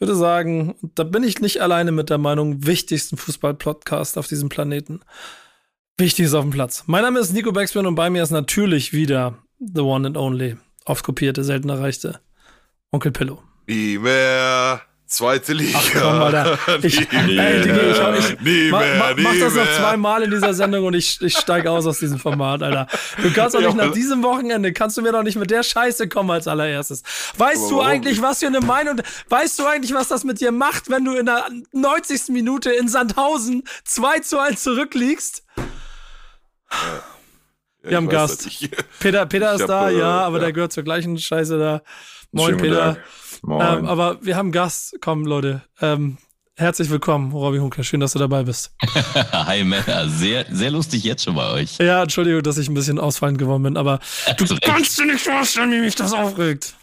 ich würde sagen, da bin ich nicht alleine mit der Meinung, wichtigsten Fußball-Podcast auf diesem Planeten. Wichtig ist auf dem Platz. Mein Name ist Nico Beckspin und bei mir ist natürlich wieder the one and only, oft kopierte, selten erreichte Onkel Pillow. Nie mehr zweite Liga. Ach komm, Alter. Ich, nie ey, Digi, ich, mehr, ich, nie ma, mehr, ma, nie mach das noch zweimal in dieser Sendung und ich, ich steige aus aus diesem Format, Alter. Du kannst doch Ja, nicht nach diesem Wochenende, kannst du mir doch nicht mit der Scheiße kommen als allererstes. Weißt Aber du eigentlich, was für eine Meinung, weißt du eigentlich, was das mit dir macht, wenn du in der 90. Minute in Sandhausen 2 zu 1 zurückliegst? Ja, wir haben Gast. Peter, Peter Ich ist da, äh, ja, aber ja. der gehört zur gleichen Scheiße da. Moin, Schönen Peter. Tag. Moin. Ähm, aber wir haben Gast. Komm, Leute. Ähm, herzlich willkommen, Robby Hunke. Schön, dass du dabei bist. Hi Männer, sehr, sehr lustig jetzt schon bei euch. Ja, Entschuldigung, dass ich ein bisschen ausfallend geworden bin, aber du kannst dir nicht vorstellen, wie mich das aufregt.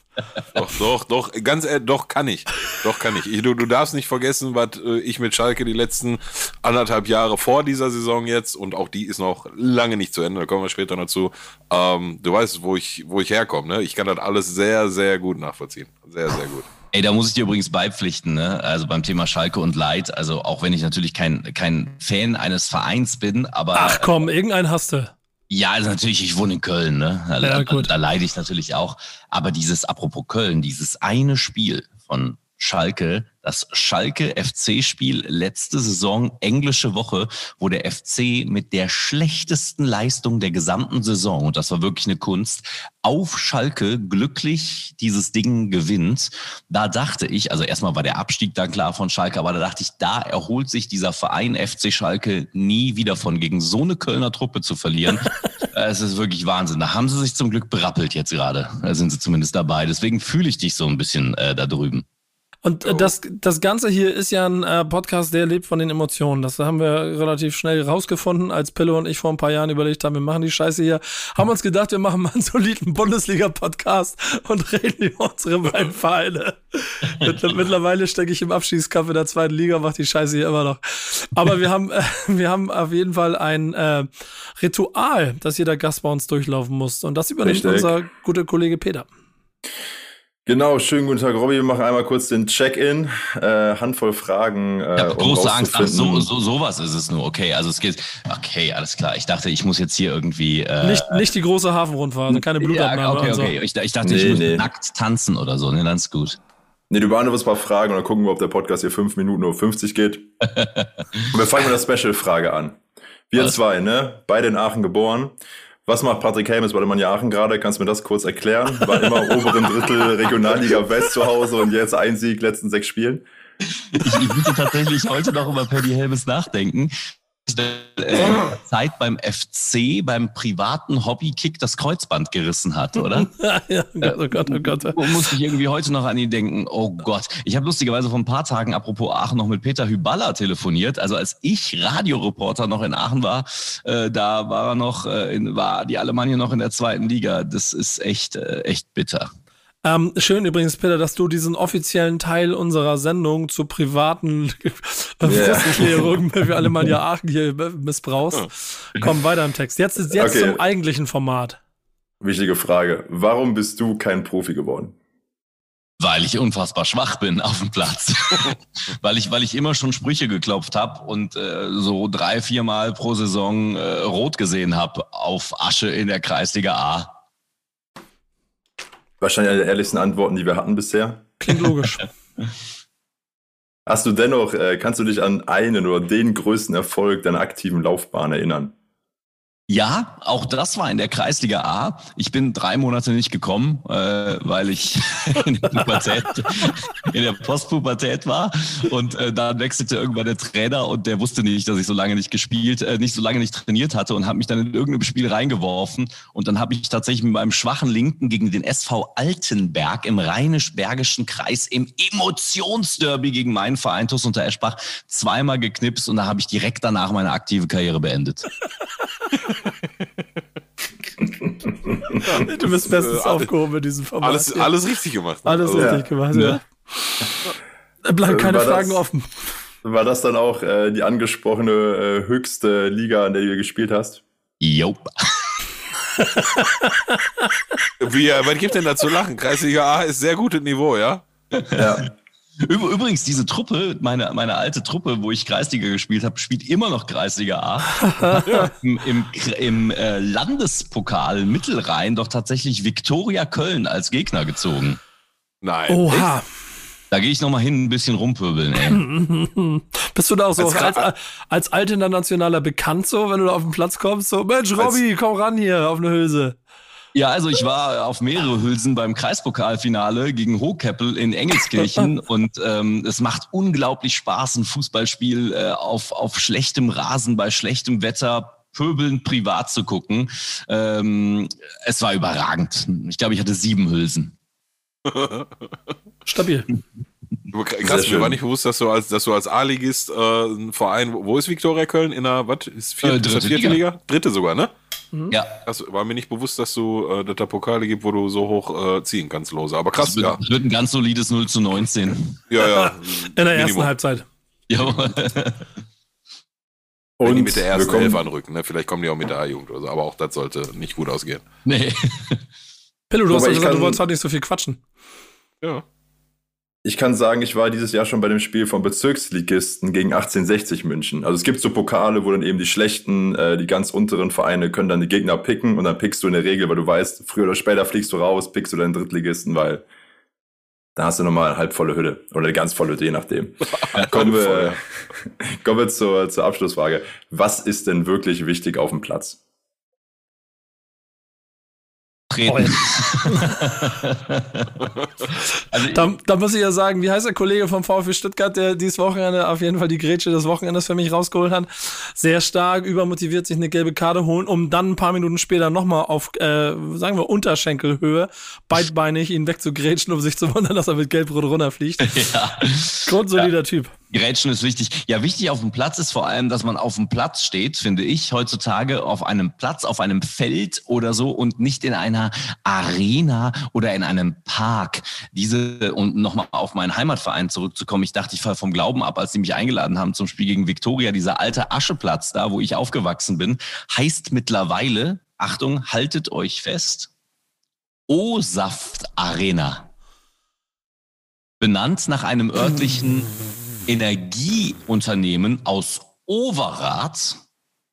Doch, doch, doch, ganz ehrlich, doch kann ich. Doch kann ich. ich du, du darfst nicht vergessen, was äh, ich mit Schalke die letzten anderthalb Jahre vor dieser Saison jetzt und auch die ist noch lange nicht zu Ende, da kommen wir später noch zu. Ähm, du weißt, wo ich, wo ich herkomme, ne? Ich kann das alles sehr, sehr gut nachvollziehen. Sehr, sehr gut. Ey, da muss ich dir übrigens beipflichten, ne? Also beim Thema Schalke und Leid. Also auch wenn ich natürlich kein, kein Fan eines Vereins bin, aber Ach komm, irgendeinen hast du. Ja, also natürlich, ich wohne in Köln, ne? Da, Ja, da, da leide ich natürlich auch. Aber dieses, apropos Köln, dieses eine Spiel von Schalke, das Schalke FC-Spiel letzte Saison, englische Woche, wo der FC mit der schlechtesten Leistung der gesamten Saison, und das war wirklich eine Kunst, auf Schalke glücklich dieses Ding gewinnt. Da dachte ich, also erstmal war der Abstieg dann klar von Schalke, aber da dachte ich, da erholt sich dieser Verein FC Schalke nie wieder von, gegen so eine Kölner Truppe zu verlieren. es ist wirklich Wahnsinn. Da haben sie sich zum Glück berappelt jetzt gerade. Da sind sie zumindest dabei. Deswegen fühle ich dich so ein bisschen äh, da drüben. Und Oh. äh, das, das Ganze hier ist ja ein äh, Podcast, der lebt von den Emotionen. Das haben wir relativ schnell rausgefunden, als Pillow und ich vor ein paar Jahren überlegt haben, wir machen die Scheiße hier. Haben uns gedacht, wir machen mal einen soliden Bundesliga-Podcast und reden über unsere beiden Vereine. Mittler- Mittlerweile stecke ich im Abstiegskampf in der zweiten Liga, mache die Scheiße hier immer noch. Aber wir haben, äh, wir haben auf jeden Fall ein äh, Ritual, das jeder Gast bei uns durchlaufen muss. Und das übernimmt Richtig. unser guter Kollege Peter. Genau, schönen guten Tag, Robby. Wir machen einmal kurz den Check-in. Äh, Handvoll Fragen. Äh, Ich habe um große Angst. Ach, so, so, sowas ist es nur. Okay, also es geht. Okay, alles klar. Ich dachte, ich muss jetzt hier irgendwie. Äh, Nicht, nicht die große Hafenrundfahrt, also keine Blutabnahme. ja, okay, so. okay. Ich, ich dachte, ich Nee, muss nee. nackt tanzen oder so. Ne, dann ist gut. Nee, du beantwortest ein paar Fragen und dann gucken wir, ob der Podcast hier fünf Minuten oder 50 geht. und wir fangen mit der Special-Frage an. Wir Was? zwei, ne? Beide in Aachen geboren. Was macht Patrick Helmes bei dem Aachen gerade? Kannst du mir das kurz erklären? War immer oberen Drittel Regionalliga West zu Hause und jetzt ein Sieg, letzten sechs Spielen. Ich, ich musste tatsächlich heute noch über Paddy Helmes nachdenken. Äh, Zeit beim FC, beim privaten Hobbykick das Kreuzband gerissen hat, oder? ja, oh Gott, oh Gott, oh Gott. Wo Musste ich irgendwie heute noch an ihn denken. Oh Gott. Ich habe lustigerweise vor ein paar Tagen, apropos Aachen, noch mit Peter Hyballa telefoniert. Also als ich Radioreporter noch in Aachen war, äh, da war er noch, äh, in, war die Alemannia noch in der zweiten Liga. Das ist echt, äh, echt bitter. Ähm, schön übrigens, Peter, dass du diesen offiziellen Teil unserer Sendung zur privaten Frusterklärung für alle mal ja Aachen hier missbrauchst. Komm weiter im Text. Jetzt ist jetzt Okay. zum eigentlichen Format. Wichtige Frage. Warum bist du kein Profi geworden? Weil ich unfassbar schwach bin auf dem Platz. weil ich, weil ich immer schon Sprüche geklopft habe und äh, so drei, viermal pro Saison äh, rot gesehen habe auf Asche in der Kreisliga A. Wahrscheinlich eine der ehrlichsten Antworten, die wir hatten bisher. Klingt logisch. Hast du dennoch, äh, kannst du dich an einen oder den größten Erfolg deiner aktiven Laufbahn erinnern? Ja, auch das war in der Kreisliga A. Ich bin drei Monate nicht gekommen, äh, weil ich in der, Pubertät, in der Postpubertät war. Und äh, dann wechselte irgendwann der Trainer und der wusste nicht, dass ich so lange nicht gespielt, äh, nicht so lange nicht trainiert hatte und hat mich dann in irgendeinem Spiel reingeworfen. Und dann habe ich tatsächlich mit meinem schwachen Linken gegen den SV Altenberg im rheinisch-bergischen Kreis im Emotionsderby gegen meinen Verein TuS unter Eschbach zweimal geknipst und da habe ich direkt danach meine aktive Karriere beendet. du bist bestens äh, aufgehoben in diesem Format. Alles, alles richtig gemacht. Alles also, richtig ja. gemacht, ja. ja. Bleiben keine Fragen das, offen. War das dann auch äh, die angesprochene äh, höchste Liga, in der du gespielt hast? Jop. Wie, äh, was gibt denn da zu lachen? Kreisliga A ist sehr gutes Niveau, ja? Ja. Übrigens, diese Truppe, meine, meine alte Truppe, wo ich Kreisliga gespielt habe, spielt immer noch Kreisliga A. Im, im, im äh, Landespokal Mittelrhein doch tatsächlich Viktoria Köln als Gegner gezogen. Nein. Oha. Da gehe ich noch mal hin, ein bisschen rumpöbeln, ey. Bist du da auch so als, als, als alt internationaler bekannt so, wenn du da auf den Platz kommst, so, Mensch, Robby, komm ran hier auf eine Hülse. Ja, also ich war auf mehrere Hülsen beim Kreispokalfinale gegen Hochkeppel in Engelskirchen und ähm, es macht unglaublich Spaß, ein Fußballspiel äh, auf, auf schlechtem Rasen bei schlechtem Wetter pöbeln privat zu gucken. Ähm, es war überragend. Ich glaube, ich hatte sieben Hülsen. Stabil. Krass, mir war nicht bewusst, dass du als, dass du als A-Ligist äh, ein Verein, wo ist Viktoria Köln? In der, was? Ist vier, äh, dritte, vierte Liga? Liga? Dritte sogar, ne? Mhm. Ja. Das war mir nicht bewusst, dass du, äh, dass da Pokale gibt, wo du so hoch äh, ziehen kannst, lose. Aber krass, das wird, ja. Das wird ein ganz solides 0 zu 19. Ja, ja. In der Minimum. ersten Halbzeit. Ja. Und Wenn die mit der ersten Elf anrücken, ne? Vielleicht kommen die auch mit der A-Jugend oder so, aber auch das sollte nicht gut ausgehen. Nee. Pillow, du hast ja gesagt, du wolltest halt nicht so viel quatschen. Ja. Ich kann sagen, ich war dieses Jahr schon bei dem Spiel vom Bezirksligisten gegen 1860 München. Also es gibt so Pokale, wo dann eben die schlechten, äh, die ganz unteren Vereine können dann die Gegner picken und dann pickst du in der Regel, weil du weißt, früher oder später fliegst du raus, pickst du deinen Drittligisten, weil da hast du nochmal eine halbvolle Hütte oder eine ganz volle Hütte, je nachdem. kommen wir, kommen wir zur, zur Abschlussfrage. Was ist denn wirklich wichtig auf dem Platz? Treten. also da, da, muss ich ja sagen, wie heißt der Kollege vom VfB Stuttgart, der dieses Wochenende auf jeden Fall die Grätsche des Wochenendes für mich rausgeholt hat. Sehr stark, übermotiviert, sich eine gelbe Karte holen, um dann ein paar Minuten später nochmal auf, äh, sagen wir, Unterschenkelhöhe, beidbeinig ihn wegzugrätschen, um sich zu wundern, dass er mit Gelbrot runterfliegt. Ja. Grundsolider ja. Typ. Grätschen ist wichtig. Ja, wichtig auf dem Platz ist vor allem, dass man auf dem Platz steht, finde ich, heutzutage auf einem Platz, auf einem Feld oder so und nicht in einer Arena oder in einem Park. Diese, und nochmal auf meinen Heimatverein zurückzukommen, ich dachte, ich falle vom Glauben ab, als sie mich eingeladen haben zum Spiel gegen Viktoria. Dieser alte Ascheplatz da, wo ich aufgewachsen bin, heißt mittlerweile, Achtung, haltet euch fest, O-Saft Arena. Benannt nach einem örtlichen Energieunternehmen aus Overath,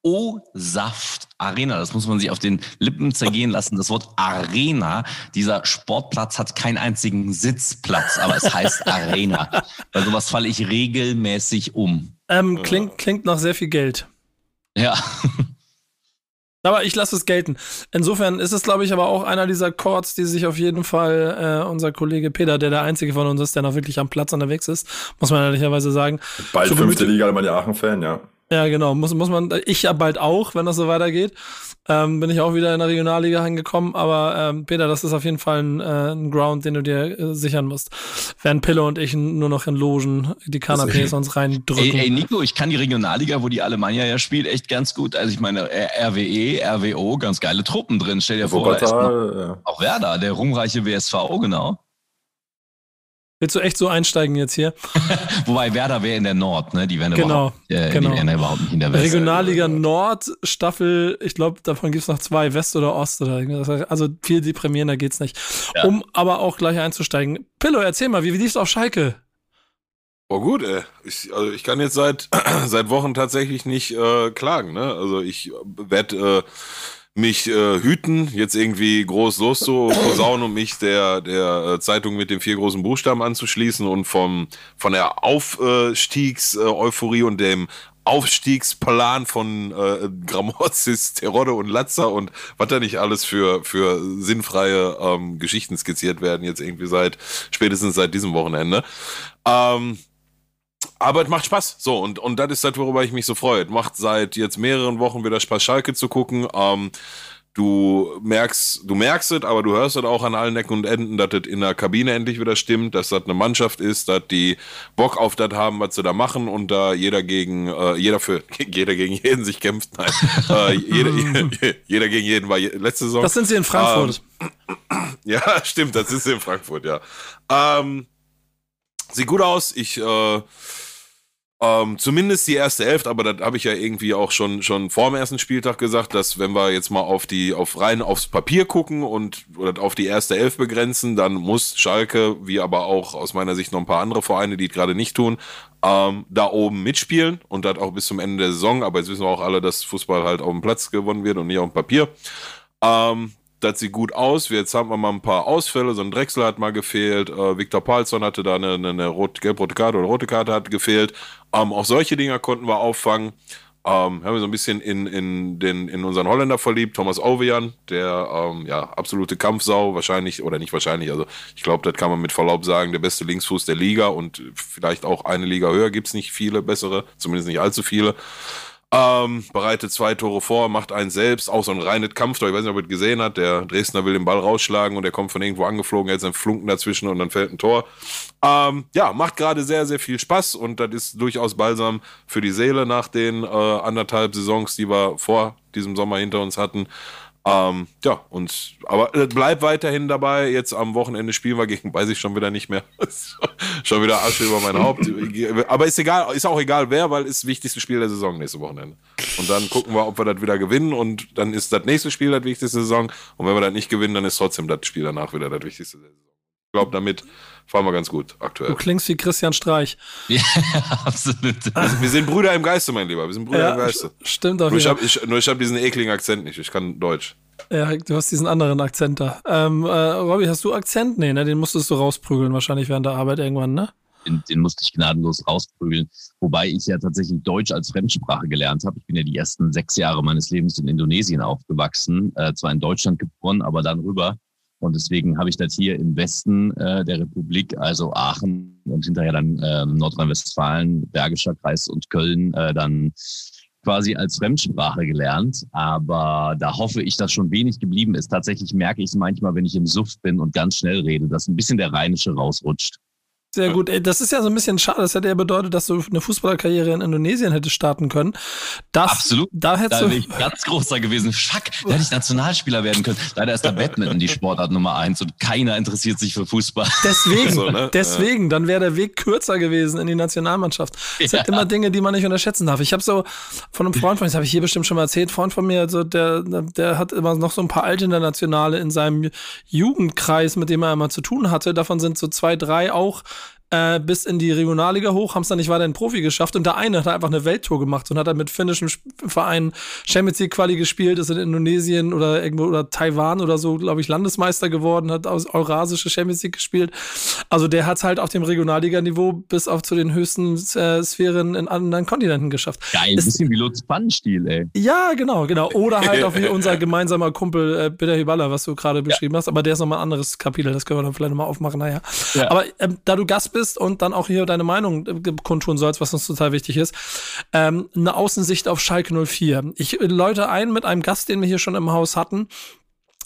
O-Saft Arena. Das muss man sich auf den Lippen zergehen lassen. Das Wort Arena. Dieser Sportplatz hat keinen einzigen Sitzplatz, aber es heißt Arena. Bei sowas falle ich regelmäßig um. Ähm, klingt, klingt nach sehr viel Geld. Ja. Aber ich lasse es gelten. Insofern ist es, glaube ich, aber auch einer dieser Chords, die sich auf jeden Fall äh, unser Kollege Peter, der der einzige von uns ist, der noch wirklich am Platz unterwegs ist, muss man ehrlicherweise sagen. Bald fünfte Liga, man ja Aachen-Fan, ja. Ja, genau. Muss, muss man, ich ja bald auch, wenn das so weitergeht. Ähm, bin ich auch wieder in der Regionalliga angekommen. Aber ähm, Peter, das ist auf jeden Fall ein, äh, ein Ground, den du dir äh, sichern musst. Während Pille und ich nur noch in Logen die Kanapés uns reindrücken. Ey, ey, Nico, ich kann die Regionalliga, wo die Alemannia ja spielt, echt ganz gut. Also ich meine, RWE, RWO, ganz geile Truppen drin. Stell dir vor, ja. auch Werder, der ruhmreiche WSV, genau. Willst du echt so einsteigen jetzt hier? Wobei Werder wäre in der Nord, ne? Die wären genau, überhaupt, äh, genau. Die wären überhaupt nicht in der West. Regionalliga Nord, Staffel, ich glaube, davon gibt es noch zwei, West oder Ost oder also viel deprimierender geht's nicht. Ja. Um aber auch gleich einzusteigen. Pillow, erzähl mal, wie, wie lief's auf Schalke? Oh gut, ey. Ich, also ich kann jetzt seit, seit Wochen tatsächlich nicht äh, klagen, ne? Also ich werde äh, mich äh, hüten, jetzt irgendwie groß loszuposaunen und mich der, der äh, Zeitung mit den vier großen Buchstaben anzuschließen und vom, von der Aufstiegs-Euphorie und dem Aufstiegsplan von äh, Gramozis, Terodde und Latzer und was da nicht alles für, für sinnfreie ähm, Geschichten skizziert werden, jetzt irgendwie seit, spätestens seit diesem Wochenende. Ähm, aber es macht Spaß. So, und, und das ist das, worüber ich mich so freue. Es macht seit jetzt mehreren Wochen wieder Spaß, Schalke zu gucken. Ähm, du merkst, du merkst es, aber du hörst es auch an allen Ecken und Enden, dass es in der Kabine endlich wieder stimmt, dass das eine Mannschaft ist, dass die Bock auf das haben, was sie da machen und da jeder gegen, äh, jeder für, jeder gegen jeden sich kämpft. Nein, äh, jeder, jeder, gegen jeden war letzte Saison. Das sind sie in Frankfurt. Ähm, ja, stimmt, das ist in Frankfurt, ja. Ähm, sieht gut aus. Ich, äh, ähm, zumindest die erste Elf, aber das habe ich ja irgendwie auch schon, schon vor dem ersten Spieltag gesagt, dass wenn wir jetzt mal auf die, auf rein aufs Papier gucken und oder auf die erste Elf begrenzen, dann muss Schalke, wie aber auch aus meiner Sicht noch ein paar andere Vereine, die es gerade nicht tun, ähm, da oben mitspielen und das auch bis zum Ende der Saison. Aber jetzt wissen wir auch alle, dass Fußball halt auf dem Platz gewonnen wird und nicht auf dem Papier. Ähm, das sieht gut aus. Jetzt haben wir mal ein paar Ausfälle. So ein Drechsel hat mal gefehlt. Äh, Viktor Palsson hatte da eine, eine, eine rot, gelb-rote Karte oder rote Karte hat gefehlt. Ähm, auch solche Dinger konnten wir auffangen. Ähm, haben wir so ein bisschen in, in, den, in unseren Holländer verliebt, Thomas Ovejan, der ähm, ja, absolute Kampfsau, wahrscheinlich, oder nicht wahrscheinlich, also ich glaube, das kann man mit Verlaub sagen, der beste Linksfuß der Liga und vielleicht auch eine Liga höher gibt es nicht viele bessere, zumindest nicht allzu viele. Ähm, bereitet zwei Tore vor, macht einen selbst, auch so ein reines Kampftor. Ich weiß nicht, ob ihr es gesehen hat. Der Dresdner will den Ball rausschlagen und der kommt von irgendwo angeflogen, er hat seinen Flunken dazwischen und dann fällt ein Tor. Ähm, ja, macht gerade sehr, sehr viel Spaß und das ist durchaus balsam für die Seele nach den äh, anderthalb Saisons, die wir vor diesem Sommer hinter uns hatten. Ähm, ja, und aber äh, bleib weiterhin dabei. Jetzt am Wochenende spielen wir gegen, weiß ich schon wieder nicht mehr. schon wieder Asche über mein Haupt. aber ist egal, ist auch egal wer, weil ist das wichtigste Spiel der Saison nächste Wochenende. Und dann gucken wir, ob wir das wieder gewinnen und dann ist das nächste Spiel das wichtigste Saison. Und wenn wir das nicht gewinnen, dann ist trotzdem das Spiel danach wieder das wichtigste Saison. Ich glaube, damit fahren wir ganz gut aktuell. Du klingst wie Christian Streich. Ja, absolut. Also, wir sind Brüder im Geiste, mein Lieber. Wir sind Brüder ja, im Geiste. Stimmt auch. Nur ich habe hab diesen ekligen Akzent nicht. Ich kann Deutsch. Ja, du hast diesen anderen Akzent da. Ähm, äh, Robby, hast du Akzent? Nee, ne? Den musstest du rausprügeln, wahrscheinlich während der Arbeit irgendwann, ne? Den, den musste ich gnadenlos rausprügeln. Wobei ich ja tatsächlich Deutsch als Fremdsprache gelernt habe. Ich bin ja die ersten sechs Jahre meines Lebens in Indonesien aufgewachsen. Äh, zwar in Deutschland geboren, aber dann rüber und deswegen habe ich das hier im Westen äh, der Republik, also Aachen und hinterher dann äh, Nordrhein-Westfalen, Bergischer Kreis und Köln, äh, dann quasi als Fremdsprache gelernt. Aber da hoffe ich, dass schon wenig geblieben ist. Tatsächlich merke ich es manchmal, wenn ich im Suff bin und ganz schnell rede, dass ein bisschen der Rheinische rausrutscht. Sehr gut. Das ist ja so ein bisschen schade. Das hätte ja bedeutet, dass du eine Fußballerkarriere in Indonesien hättest starten können. Das, Absolut. Da hättest da wäre ich ganz großer gewesen. Fuck, da hätte ich Nationalspieler werden können. Leider ist der Badminton die Sportart Nummer eins und keiner interessiert sich für Fußball. Deswegen, so, ne? deswegen, dann wäre der Weg kürzer gewesen in die Nationalmannschaft. Es ja. sind immer Dinge, die man nicht unterschätzen darf. Ich habe so von einem Freund von mir, das habe ich hier bestimmt schon mal erzählt, Freund von mir, also der, der hat immer noch so ein paar alte Internationale in seinem Jugendkreis, mit dem er immer zu tun hatte. Davon sind so zwei, drei auch äh, bis in die Regionalliga hoch, haben es dann nicht weiter in Profi geschafft und der eine hat einfach eine Welttour gemacht und hat dann mit finnischen Vereinen Champions League Quali gespielt, ist in Indonesien oder irgendwo oder Taiwan oder so, glaube ich, Landesmeister geworden, hat aus Eurasische Champions League gespielt. Also der hat es halt auf dem Regionalliga-Niveau bis auf zu den höchsten äh, Sphären in anderen Kontinenten geschafft. Geil, ein bisschen wie Lutz Pannenstiel, ey. Ja, genau, genau. Oder halt auch wie unser gemeinsamer Kumpel äh, Peter Hiballa, was du gerade beschrieben ja. hast, aber der ist nochmal ein anderes Kapitel, das können wir dann vielleicht nochmal aufmachen, naja. Ja. Aber ähm, da du Gast bist und dann auch hier deine Meinung äh, kundtun sollst, was uns total wichtig ist. Ähm, eine Außensicht auf Schalke 04. Ich läute ein mit einem Gast, den wir hier schon im Haus hatten,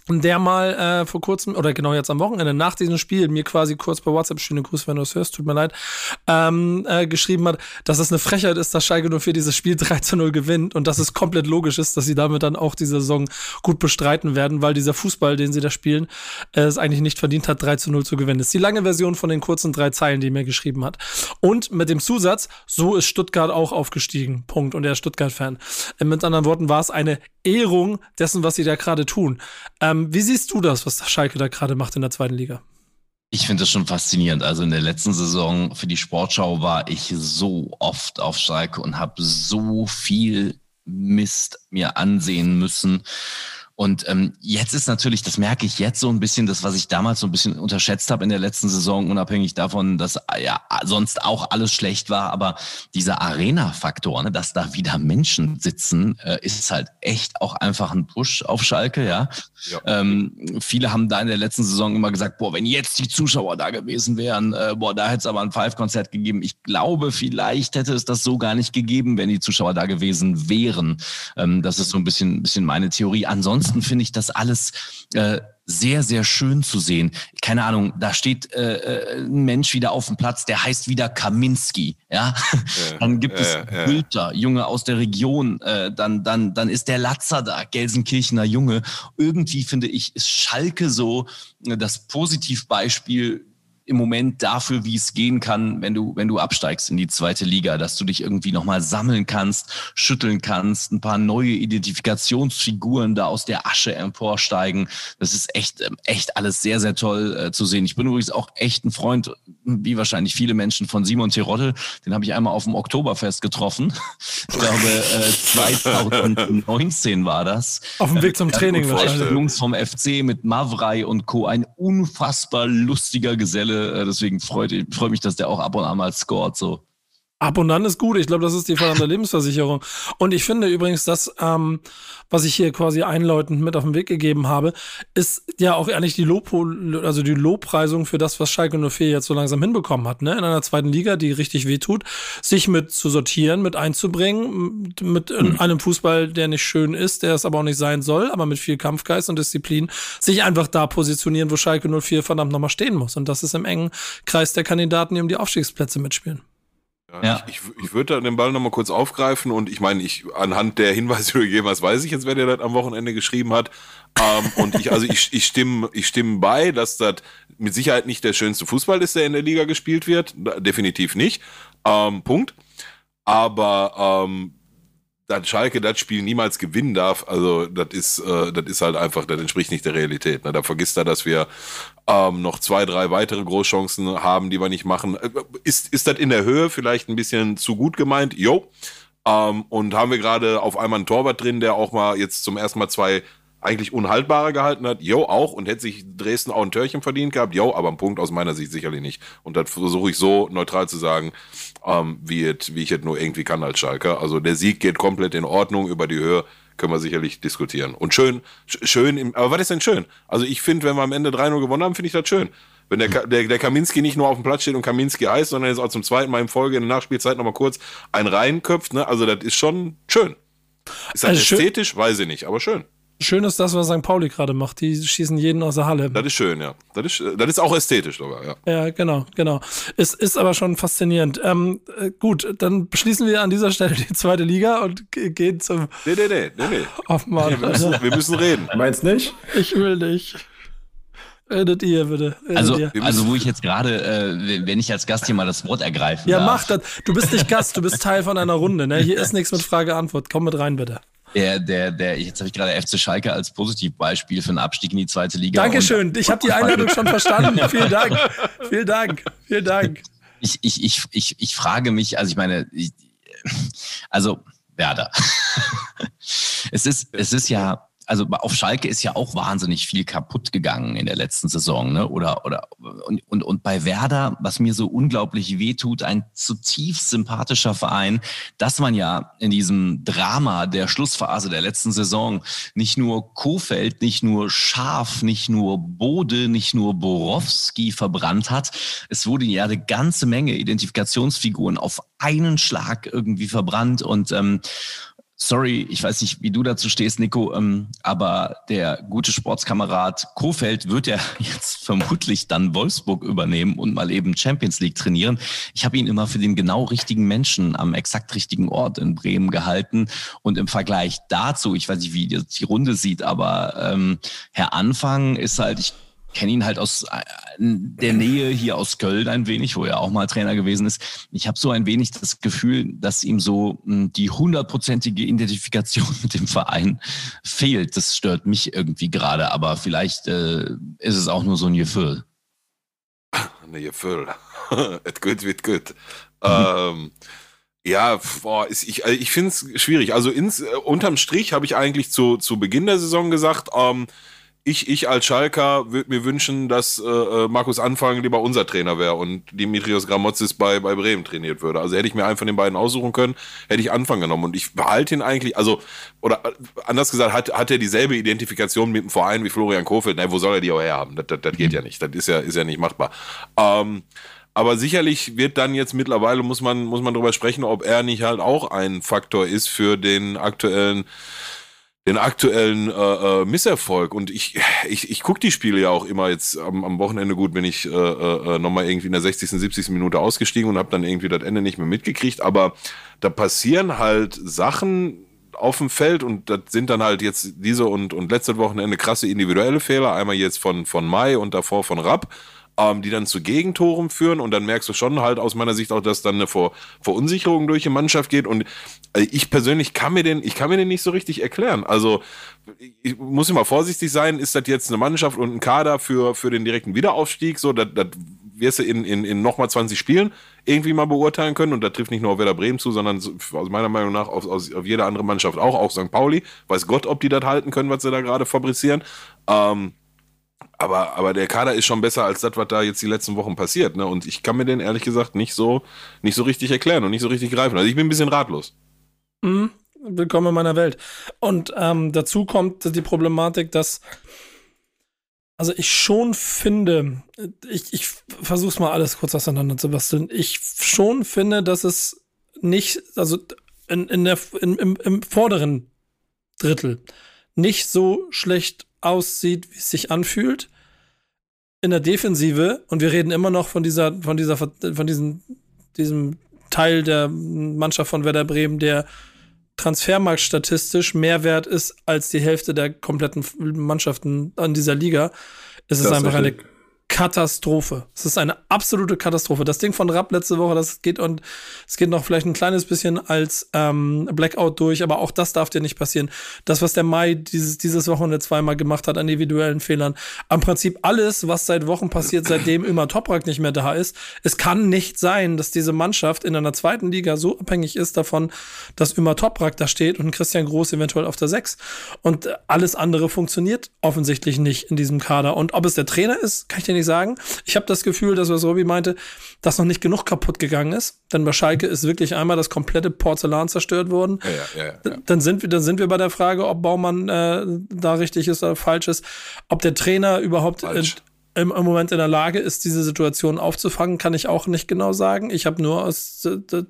der mal äh, vor kurzem, oder genau jetzt am Wochenende, nach diesem Spiel, mir quasi kurz per WhatsApp, schöne Grüße, wenn du es hörst, tut mir leid, ähm, äh, geschrieben hat, dass es eine Frechheit ist, dass Schalke 04 dieses Spiel 3 zu 0 gewinnt und dass es komplett logisch ist, dass sie damit dann auch diese Saison gut bestreiten werden, weil dieser Fußball, den sie da spielen, äh, es eigentlich nicht verdient hat, 3 zu 0 zu gewinnen. Das ist die lange Version von den kurzen drei Zeilen, die mir geschrieben hat. Und mit dem Zusatz, so ist Stuttgart auch aufgestiegen. Punkt. Und er ist Stuttgart-Fan. Äh, mit anderen Worten war es eine Ehrung dessen, was sie da gerade tun. Ähm, wie siehst du das, was Schalke da gerade macht in der zweiten Liga? Ich finde das schon faszinierend. Also in der letzten Saison für die Sportschau war ich so oft auf Schalke und habe so viel Mist mir ansehen müssen Und ähm, jetzt ist natürlich, das merke ich jetzt so ein bisschen, das, was ich damals so ein bisschen unterschätzt habe in der letzten Saison, unabhängig davon, dass ja sonst auch alles schlecht war, aber dieser Arena-Faktor, ne, dass da wieder Menschen sitzen, äh, ist halt echt auch einfach ein Push auf Schalke, ja. ja. Ähm, viele haben da in der letzten Saison immer gesagt, boah, wenn jetzt die Zuschauer da gewesen wären, äh, boah, da hätte es aber ein Five-Konzert gegeben. Ich glaube, vielleicht hätte es das so gar nicht gegeben, wenn die Zuschauer da gewesen wären. Ähm, das ist so ein bisschen, bisschen meine Theorie. Ansonsten ansonsten finde ich das alles äh, sehr, sehr schön zu sehen. Keine Ahnung, da steht äh, äh ein Mensch wieder auf dem Platz, der heißt wieder Kaminski. Ja, ja dann gibt es ja, Gülter, Junge aus der Region. Äh, dann, dann, dann ist der Latzer da, Gelsenkirchener Junge. Irgendwie finde ich, ist Schalke so äh, das Positivbeispiel im Moment dafür, wie es gehen kann, wenn du, wenn du absteigst in die zweite Liga, dass du dich irgendwie nochmal sammeln kannst, schütteln kannst, ein paar neue Identifikationsfiguren da aus der Asche emporsteigen. Das ist echt, ähm, echt alles sehr, sehr toll äh, zu sehen. Ich bin übrigens auch echt ein Freund, wie wahrscheinlich viele Menschen von Simon Terodde. Den habe ich einmal auf dem Oktoberfest getroffen. Ich glaube, äh, 2019 war das. Auf dem Weg zum Training wahrscheinlich. Jungs vom FC mit Mavrei und Co. Ein unfassbar lustiger Geselle äh, deswegen freut, freut mich, dass der auch ab und an mal scoret. So. Ab und an ist gut. Ich glaube, das ist die verdammte Lebensversicherung. Und ich finde übrigens, dass, ähm, was ich hier quasi einläutend mit auf den Weg gegeben habe, ist ja auch ehrlich die Lob, also die Lobpreisung für das, was Schalke 04 jetzt so langsam hinbekommen hat, ne? In einer zweiten Liga, die richtig wehtut, sich mit zu sortieren, mit einzubringen, mit mhm. einem Fußball, der nicht schön ist, der es aber auch nicht sein soll, aber mit viel Kampfgeist und Disziplin, sich einfach da positionieren, wo Schalke 04 verdammt nochmal stehen muss. Und das ist im engen Kreis der Kandidaten, die um die Aufstiegsplätze mitspielen. Ja, ja. Ich, ich, ich würde den Ball nochmal kurz aufgreifen und ich meine, ich anhand der Hinweise, die du gegeben hast, weiß ich jetzt, wer der das am Wochenende geschrieben hat. Ähm, und ich, also ich, ich stimme, ich stimme bei, dass das mit Sicherheit nicht der schönste Fußball ist, der in der Liga gespielt wird. Definitiv nicht. Ähm, Punkt. Aber ähm, dass Schalke das Spiel niemals gewinnen darf, also das ist, äh, das ist halt einfach, das entspricht nicht der Realität. Ne? Da vergisst er, dass wir ähm, noch zwei, drei weitere Großchancen haben, die wir nicht machen. Äh, ist, ist das in der Höhe vielleicht ein bisschen zu gut gemeint? Jo. Ähm, und haben wir gerade auf einmal einen Torwart drin, der auch mal jetzt zum ersten Mal zwei eigentlich unhaltbare gehalten hat, jo, auch, und hätte sich Dresden auch ein Törchen verdient gehabt, jo, aber ein Punkt aus meiner Sicht sicherlich nicht. Und das versuche ich so neutral zu sagen, ähm, wie, it, wie ich es nur irgendwie kann als Schalker. Also der Sieg geht komplett in Ordnung, über die Höhe können wir sicherlich diskutieren. Und schön, schön, im, aber was ist denn schön? Also ich finde, wenn wir am Ende 3-0 gewonnen haben, finde ich das schön. Wenn der, der, der Kaminski nicht nur auf dem Platz steht und Kaminski heißt, sondern jetzt auch zum zweiten Mal in Folge in der Nachspielzeit nochmal kurz einen reinköpft, ne? Also das ist schon schön. Ist das also ästhetisch? Weiß ich nicht, aber schön. Schön ist das, was St. Pauli gerade macht. Die schießen jeden aus der Halle. Das ist schön, ja. Das ist, das ist auch ästhetisch sogar, ja. Ja, genau, genau. Es ist aber schon faszinierend. Ähm, äh, gut, dann beschließen wir an dieser Stelle die zweite Liga und gehen zum. Nee, nee, nee, nee, nee. Auf Mann, nee wir, müssen, wir müssen reden. Meinst nicht? Ich will nicht. Redet ihr bitte. Redet also, ihr. also wo ich jetzt gerade, äh, wenn ich als Gast hier mal das Wort ergreifen Ja, darf. mach das. Du bist nicht Gast, du bist Teil von einer Runde. Ne? Hier ist nichts mit Frage-Antwort. Komm mit rein, bitte. Der, der, der, jetzt habe ich gerade FC Schalke als Positivbeispiel für einen Abstieg in die zweite Liga. Dankeschön, ich habe die Einladung schon verstanden. Vielen Dank. Vielen Dank. Vielen Dank. Ich, ich, ich, ich, ich frage mich, also ich meine, ich, also Werder. es ist, es ist ja also auf Schalke ist ja auch wahnsinnig viel kaputt gegangen in der letzten Saison, ne? Oder oder und und, und bei Werder, was mir so unglaublich wehtut, ein zutiefst sympathischer Verein, dass man ja in diesem Drama der Schlussphase der letzten Saison nicht nur Kofeld, nicht nur Schaf, nicht nur Bode, nicht nur Borowski verbrannt hat, es wurde ja eine ganze Menge Identifikationsfiguren auf einen Schlag irgendwie verbrannt und ähm, Sorry, ich weiß nicht, wie du dazu stehst, Nico, ähm, aber der gute Sportskamerad Kofeld wird ja jetzt vermutlich dann Wolfsburg übernehmen und mal eben Champions League trainieren. Ich habe ihn immer für den genau richtigen Menschen am exakt richtigen Ort in Bremen gehalten. Und im Vergleich dazu, ich weiß nicht, wie die Runde sieht, aber ähm, Herr Anfang ist halt, ich kenne ihn halt aus äh, der Nähe hier aus Köln ein wenig, wo er auch mal Trainer gewesen ist. Ich habe so ein wenig das Gefühl, dass ihm so hm, die hundertprozentige Identifikation mit dem Verein fehlt. Das stört mich irgendwie gerade, aber vielleicht äh, ist es auch nur so ein Gefühl. Ein Gefühl. Et gut wird gut. ähm, Ja, boah, ist, ich, also ich finde es schwierig. Also ins, äh, unterm Strich habe ich eigentlich zu, zu Beginn der Saison gesagt, ähm, ich, ich als Schalker würde mir wünschen, dass äh, äh, Markus Anfang lieber unser Trainer wäre und Dimitrios Gramotzis bei, bei Bremen trainiert würde. Also hätte ich mir einen von den beiden aussuchen können, hätte ich Anfang genommen. Und ich behalte ihn eigentlich, also, oder äh, anders gesagt, hat, hat er dieselbe Identifikation mit dem Verein wie Florian Kofeld. Na, wo soll er die auch herhaben? Das, das, das geht ja nicht. Das ist ja, ist ja nicht machbar. Ähm, aber sicherlich wird dann jetzt mittlerweile, muss man, muss man darüber sprechen, ob er nicht halt auch ein Faktor ist für den aktuellen den aktuellen äh, äh, Misserfolg. Und ich, ich, ich gucke die Spiele ja auch immer jetzt am, am Wochenende gut, bin ich äh, äh, nochmal irgendwie in der 60., 70. Minute ausgestiegen und habe dann irgendwie das Ende nicht mehr mitgekriegt. Aber da passieren halt Sachen auf dem Feld und das sind dann halt jetzt diese und, und letzte Wochenende krasse individuelle Fehler. Einmal jetzt von, von Mai und davor von Rapp ähm, die dann zu Gegentoren führen und dann merkst du schon halt aus meiner Sicht auch, dass dann eine Ver Verunsicherung durch die Mannschaft geht und äh, ich persönlich kann mir den, ich kann mir den nicht so richtig erklären. Also ich muss immer vorsichtig sein, ist das jetzt eine Mannschaft und ein Kader für, für den direkten Wiederaufstieg, so, das, das wirst du in, in, in nochmal 20 Spielen irgendwie mal beurteilen können und da trifft nicht nur auf Werder Bremen zu, sondern aus meiner Meinung nach auf, auf, auf jede andere Mannschaft auch, auch St. Pauli. Weiß Gott, ob die das halten können, was sie da gerade fabrizieren. Ähm, aber, aber der Kader ist schon besser als das, was da jetzt die letzten Wochen passiert. Ne? Und ich kann mir den ehrlich gesagt nicht so, nicht so richtig erklären und nicht so richtig greifen. Also ich bin ein bisschen ratlos. Mhm. Willkommen in meiner Welt. Und ähm, dazu kommt die Problematik, dass also ich schon finde, ich, ich versuche es mal alles kurz auseinander zu basteln. Ich schon finde, dass es nicht, also in, in der, in, im, im vorderen Drittel nicht so schlecht aussieht, wie es sich anfühlt. In der Defensive, und wir reden immer noch von dieser, von dieser, von diesem, diesem Teil der Mannschaft von Werder Bremen, der Transfermarkt statistisch mehr wert ist als die Hälfte der kompletten Mannschaften an dieser Liga. Es ist einfach eine Katastrophe. Es ist eine absolute Katastrophe. Das Ding von Rapp letzte Woche, das geht und es geht noch vielleicht ein kleines bisschen als ähm, Blackout durch, aber auch das darf dir nicht passieren. Das, was der Mai dieses, dieses Wochenende zweimal gemacht hat an individuellen Fehlern, am Prinzip alles, was seit Wochen passiert, seitdem immer Toprak nicht mehr da ist. Es kann nicht sein, dass diese Mannschaft in einer zweiten Liga so abhängig ist davon, dass immer Toprak da steht und Christian Groß eventuell auf der 6. Und alles andere funktioniert offensichtlich nicht in diesem Kader. Und ob es der Trainer ist, kann ich dir nicht sagen. Ich habe das Gefühl, dass was Robbie meinte, dass noch nicht genug kaputt gegangen ist. Denn bei Schalke ist wirklich einmal das komplette Porzellan zerstört worden. Ja, ja, ja, dann, sind wir, dann sind wir bei der Frage, ob Baumann äh, da richtig ist oder falsch ist. Ob der Trainer überhaupt Falsch im, im Moment in der Lage ist, diese Situation aufzufangen, kann ich auch nicht genau sagen. Ich habe nur aus äh,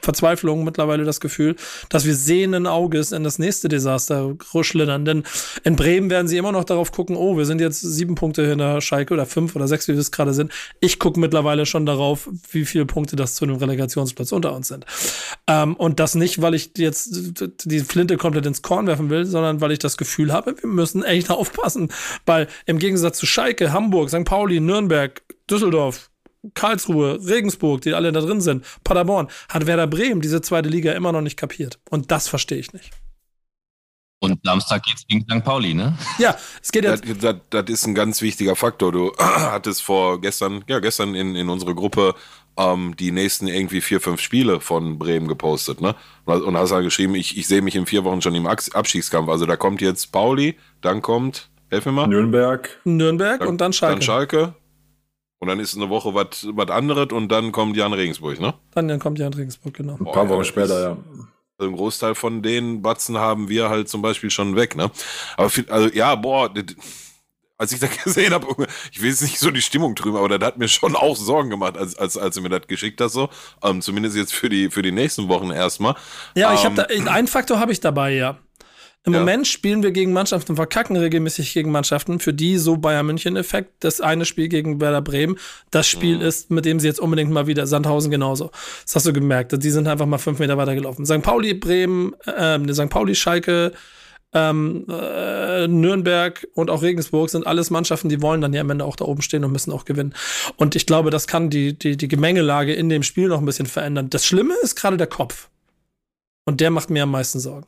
Verzweiflung mittlerweile das Gefühl, dass wir sehenden Auges in das nächste Desaster schlittern. Denn in Bremen werden sie immer noch darauf gucken, oh, wir sind jetzt sieben Punkte hinter Schalke oder fünf oder sechs, wie wir es gerade sind. Ich gucke mittlerweile schon darauf, wie viele Punkte das zu einem Relegationsplatz unter uns sind. Ähm, und das nicht, weil ich jetzt die Flinte komplett ins Korn werfen will, sondern weil ich das Gefühl habe, wir müssen echt aufpassen. Weil im Gegensatz zu Schalke, Hamburg, Hamburg, St. Pauli, Nürnberg, Düsseldorf, Karlsruhe, Regensburg, die alle da drin sind, Paderborn, hat Werder Bremen diese zweite Liga immer noch nicht kapiert. Und das verstehe ich nicht. Und Samstag geht's gegen St. Pauli, ne? Ja, es geht jetzt. Das, das, das, ist ein ganz wichtiger Faktor. Du hattest vor gestern, ja, gestern in, in unsere Gruppe ähm, die nächsten irgendwie vier, fünf Spiele von Bremen gepostet, ne? Und hast halt geschrieben, ich, ich sehe mich in vier Wochen schon im Abstiegskampf. Also da kommt jetzt Pauli, dann kommt Helf mir mal. Nürnberg. Nürnberg dann, und dann Schalke. Dann Schalke. Und dann ist es eine Woche was anderes und dann kommt Jan Regensburg, ne? Dann, dann kommt Jan Regensburg, genau. Ein paar Wochen später, ja. Also ein Großteil von den Batzen haben wir halt zum Beispiel schon weg, ne? Aber also, ja, boah, als ich das gesehen habe, ich will jetzt nicht so die Stimmung drüben, aber das hat mir schon auch Sorgen gemacht, als, als, als du mir das geschickt hast, so. Ähm, zumindest jetzt für die, für die nächsten Wochen erstmal. Ja, ähm, ich habe da, einen Faktor habe ich dabei, ja. Im ja. Moment spielen wir gegen Mannschaften, verkacken regelmäßig gegen Mannschaften, für die so Bayern München-Effekt. Das eine Spiel gegen Werder Bremen, das Spiel mhm. ist, mit dem sie jetzt unbedingt mal wieder, Sandhausen genauso. Das hast du gemerkt. Die sind einfach mal fünf Meter weiter gelaufen. St. Pauli, Bremen, äh, St. Pauli, Schalke, ähm, äh, Nürnberg und auch Regensburg sind alles Mannschaften, die wollen dann ja am Ende auch da oben stehen und müssen auch gewinnen. Und ich glaube, das kann die, die, die Gemengelage in dem Spiel noch ein bisschen verändern. Das Schlimme ist gerade der Kopf. Und der macht mir am meisten Sorgen.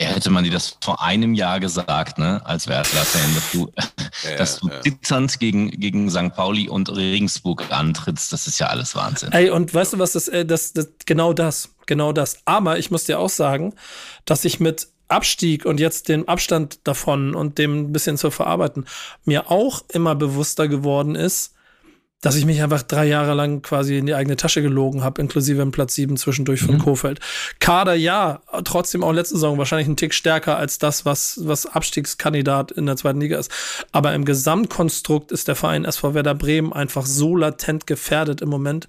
Ja, hätte man dir das vor einem Jahr gesagt, ne, als Werder-Fan, dass du, ja, dass du ja. zitternd gegen, gegen St. Pauli und Regensburg antrittst, das ist ja alles Wahnsinn. Ey, und weißt du was, das, äh, das, das, genau das, genau das. Aber ich muss dir auch sagen, dass ich mit Abstieg und jetzt den Abstand davon und dem ein bisschen zu verarbeiten, mir auch immer bewusster geworden ist, dass ich mich einfach drei Jahre lang quasi in die eigene Tasche gelogen habe, inklusive im Platz sieben zwischendurch von mhm. Kofeld. Kader ja, trotzdem auch letzte Saison wahrscheinlich ein Tick stärker als das, was, was Abstiegskandidat in der zweiten Liga ist. Aber im Gesamtkonstrukt ist der Verein SV Werder Bremen einfach so latent gefährdet im Moment,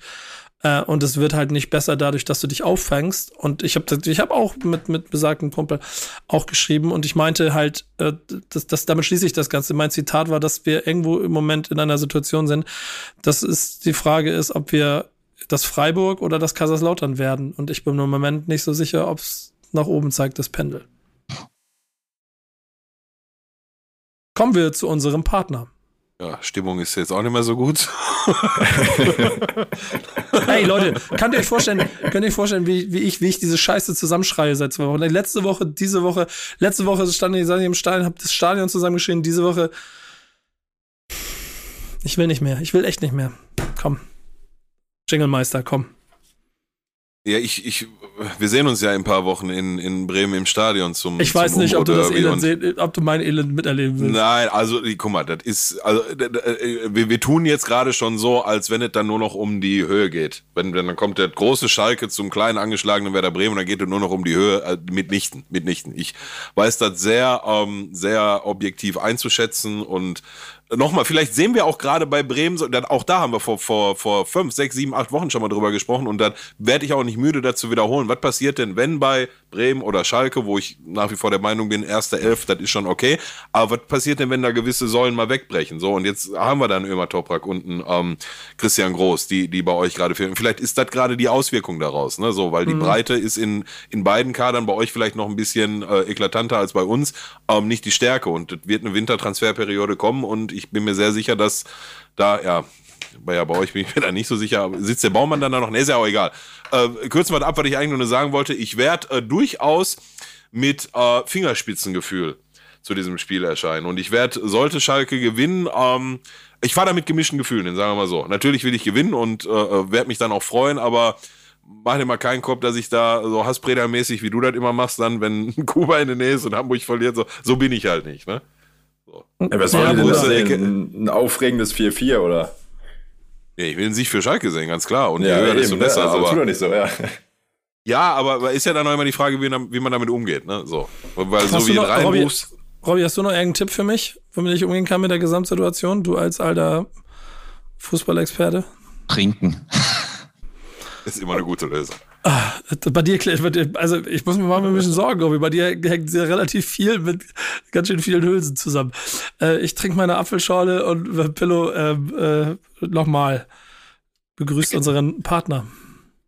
äh, und es wird halt nicht besser dadurch, dass du dich auffängst. Und ich habe ich hab auch mit, mit besagtem Kumpel auch geschrieben und ich meinte halt, äh, das, das, damit schließe ich das Ganze. Mein Zitat war, dass wir irgendwo im Moment in einer Situation sind, dass es die Frage ist, ob wir das Freiburg oder das Kaiserslautern werden. Und ich bin im Moment nicht so sicher, ob es nach oben zeigt, das Pendel. Kommen wir zu unserem Partner. Ja, Stimmung ist jetzt auch nicht mehr so gut. hey Leute, könnt ihr euch vorstellen, könnt ihr euch vorstellen, wie, wie ich, wie ich diese Scheiße zusammenschreie seit zwei Wochen? Letzte Woche, diese Woche, letzte Woche stand ich im Stadion, hab das Stadion zusammengeschrien, diese Woche. Ich will nicht mehr. Ich will echt nicht mehr. Komm. Jinglemeister, komm. Ja, ich, ich, wir sehen uns ja in ein paar Wochen in, in Bremen im Stadion zum. Ich weiß zum nicht, ob du das Elend seh, ob du mein Elend miterleben willst. Nein, also guck mal, das ist, also wir, wir tun jetzt gerade schon so, als wenn es dann nur noch um die Höhe geht. Wenn, wenn dann kommt der große Schalke zum kleinen angeschlagenen Werder Bremen, dann geht es nur noch um die Höhe, äh, mitnichten, mitnichten. Ich weiß das sehr, ähm, sehr objektiv einzuschätzen und nochmal, vielleicht sehen wir auch gerade bei Bremen, auch da haben wir vor, vor, vor fünf, sechs, sieben, acht Wochen schon mal drüber gesprochen und dann werde ich auch nicht müde dazu wiederholen. Was passiert denn, wenn bei Bremen oder Schalke, wo ich nach wie vor der Meinung bin, erster Elf, das ist schon okay, aber was passiert denn, wenn da gewisse Säulen mal wegbrechen? So, und jetzt haben wir dann Ömer Toprak und einen, ähm, Christian Groß, die, die bei euch gerade fehlen. Vielleicht ist das gerade die Auswirkung daraus, ne? So, weil die mhm. Breite ist in, in beiden Kadern bei euch vielleicht noch ein bisschen äh, eklatanter als bei uns, ähm, nicht die Stärke. Und es wird eine Wintertransferperiode kommen und ich bin mir sehr sicher, dass da, ja, bei, ja, bei euch bin ich mir da nicht so sicher. Sitzt der Baumann dann da noch? Ne, ist ja auch egal. Äh, kürzen wir ab, was ich eigentlich nur sagen wollte. Ich werde äh, durchaus mit äh, Fingerspitzengefühl zu diesem Spiel erscheinen. Und ich werde, sollte Schalke gewinnen, ähm, ich fahre da mit gemischten Gefühlen, sagen wir mal so. Natürlich will ich gewinnen und äh, äh werde mich dann auch freuen, aber mach dir mal keinen Kopf, dass ich da so Hasspreder-mäßig, wie du das immer machst, dann, wenn Kuba in der Nähe ist und Hamburg verliert, so, so bin ich halt nicht, ne? Ja, was wollen ja, denn da Ein, ein aufregendes 4-4 oder? Ja, ich will einen Sieg für Schalke sehen, ganz klar. Und ja, je höher, desto ne? besser. Also, aber, tu doch nicht so, ja. Ja, aber ist ja dann auch immer die Frage, wie, wie man damit umgeht, ne? So. Weil hast so wie du noch, Robby, Robby, hast du noch irgendeinen Tipp für mich, womit ich umgehen kann mit der Gesamtsituation? Du als alter Fußballexperte? Trinken. ist immer eine gute Lösung. Ah, bei dir, also ich muss mir mal ein bisschen Sorgen, Robby. Bei dir hängt sehr relativ viel mit ganz schön vielen Hülsen zusammen. Äh, ich trinke meine Apfelschorle und äh, Pillow äh, äh, nochmal. Begrüßt unseren Partner.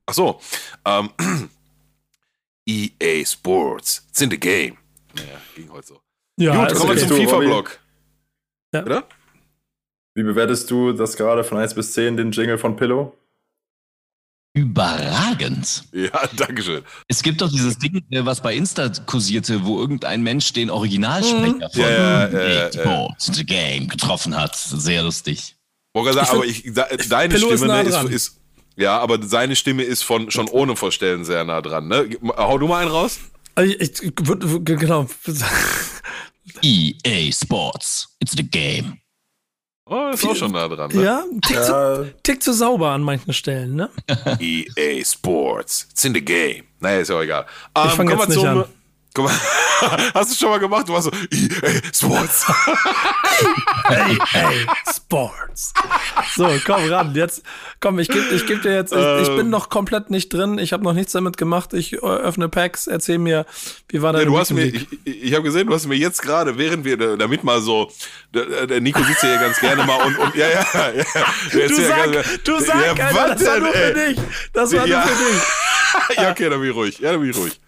Ach so. Ähm, EA Sports. It's in the game. Naja, ging heute so. Ja, Gut, kommen wir zum FIFA-Blog. Ja. Oder? Wie bewertest du das gerade von 1 bis 10, den Jingle von Pillow? Überragend. Ja, danke schön. Es gibt doch dieses Ding, äh, was bei Insta kursierte, wo irgendein Mensch den Originalsprecher mhm. von ja, ja, ja, The Game getroffen hat. Sehr lustig. Sagen, aber ich, deine Pillow Stimme ist, nah ist, ist, ja, aber seine Stimme ist von schon ohne Verstellen sehr nah dran. Ne? Hau du mal einen raus. Ich, ich, genau. EA Sports. It's the game. Oh, ist auch schon nah dran. Ne? Ja, tick, ja. Zu, tick zu sauber an manchen Stellen, ne? EA Sports. It's in the game. Naja, ist ja auch egal. Um, ich fange jetzt nicht zum, an. Guck mal, hast du schon mal gemacht? Du warst so, EA Sports. EA Sports. So, komm ran. Jetzt, komm, ich gebe ich geb dir jetzt, ich, ich, bin ähm. noch komplett nicht drin. Ich habe noch nichts damit gemacht. Ich äh, öffne Packs, erzähl mir, wie war deine ja, du hast mir, Ich, ich habe gesehen, du hast mir jetzt gerade, während wir, damit mal so, der, der Nico sitzt hier ganz gerne mal und, und ja, ja, ja. Du sag, ja, du sag, ja, Alter, das war nur für dich. Das war nur für dich. ja, okay, dann bin ich ruhig. Ja, dann bin ich ruhig.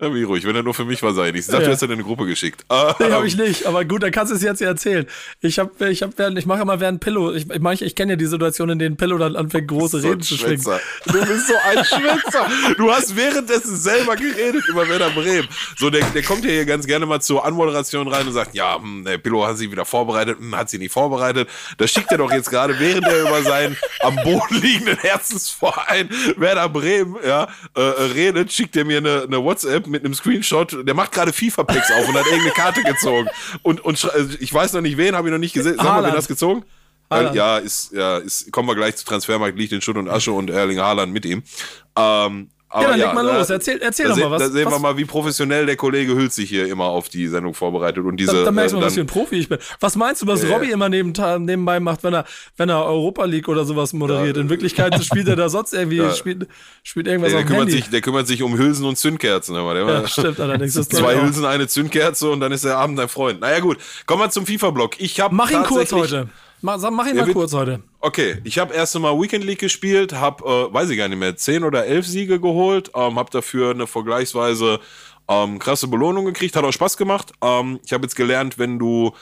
Ja, wie ruhig, wenn er nur für mich war, sei nicht. Ich dachte, Ja. du hast ihn in eine Gruppe geschickt. Nee, Ähm, habe ich nicht, aber gut, dann kannst du es jetzt erzählen. Ich hab, ich hab, während, ich mache immer während Pillow, ich, ich, manch- ich kenne ja die Situation, in denen Pillow dann anfängt, große so Reden zu schwingen. Du bist so ein Schwätzer. Du hast währenddessen selber geredet über Werder Bremen. So, der, der kommt ja hier ganz gerne mal zur Anmoderation rein und sagt, ja, hm, der Pillow hat sich wieder vorbereitet, hm, hat sie nicht vorbereitet. Das schickt er doch jetzt gerade, während er über seinen am Boden liegenden Herzensverein Werder Bremen ja, äh, redet, schickt er mir eine, eine WhatsApp mit einem Screenshot. Der macht gerade FIFA-Packs auf und hat irgendeine Karte gezogen. Und, und also ich weiß noch nicht wen, habe ich noch nicht gesehen. Sag mal, wer Haaland. das gezogen? Haaland. Ja, ist, ja, ist, kommen wir gleich zu Transfermarkt, liegt in Schutt und Asche und Erling Haaland mit ihm. Ähm, aber Ja, dann ja, leg mal da- los. Erzähl, erzähl da, doch mal was. da sehen was wir mal, wie professionell der Kollege Hülz sich hier immer auf die Sendung vorbereitet und diese. da, da merkst du äh, mal, was für ein Profi ich bin. Was meinst du, was Ja, Robby ja. immer neben, nebenbei macht, wenn er, wenn er Europa League oder sowas moderiert? In Wirklichkeit spielt er da sonst irgendwie, Ja. spielt, spielt irgendwas der, der, kümmert Handy. sich, der kümmert sich um Hülsen und Zündkerzen. Immer. Der ja, stimmt allerdings. Das Zwei auch. Hülsen, eine Zündkerze und dann ist der Abend dein Freund. Naja, gut. Kommen wir zum FIFA-Block. Ich habe Mach ihn kurz heute. Mach, mach ihn mal wird- kurz heute. Okay, ich habe erst einmal Weekend League gespielt, habe, äh, weiß ich gar nicht mehr, 10 oder 11 Siege geholt, ähm, habe dafür eine vergleichsweise ähm, krasse Belohnung gekriegt, hat auch Spaß gemacht. Ähm, ich habe jetzt gelernt, wenn du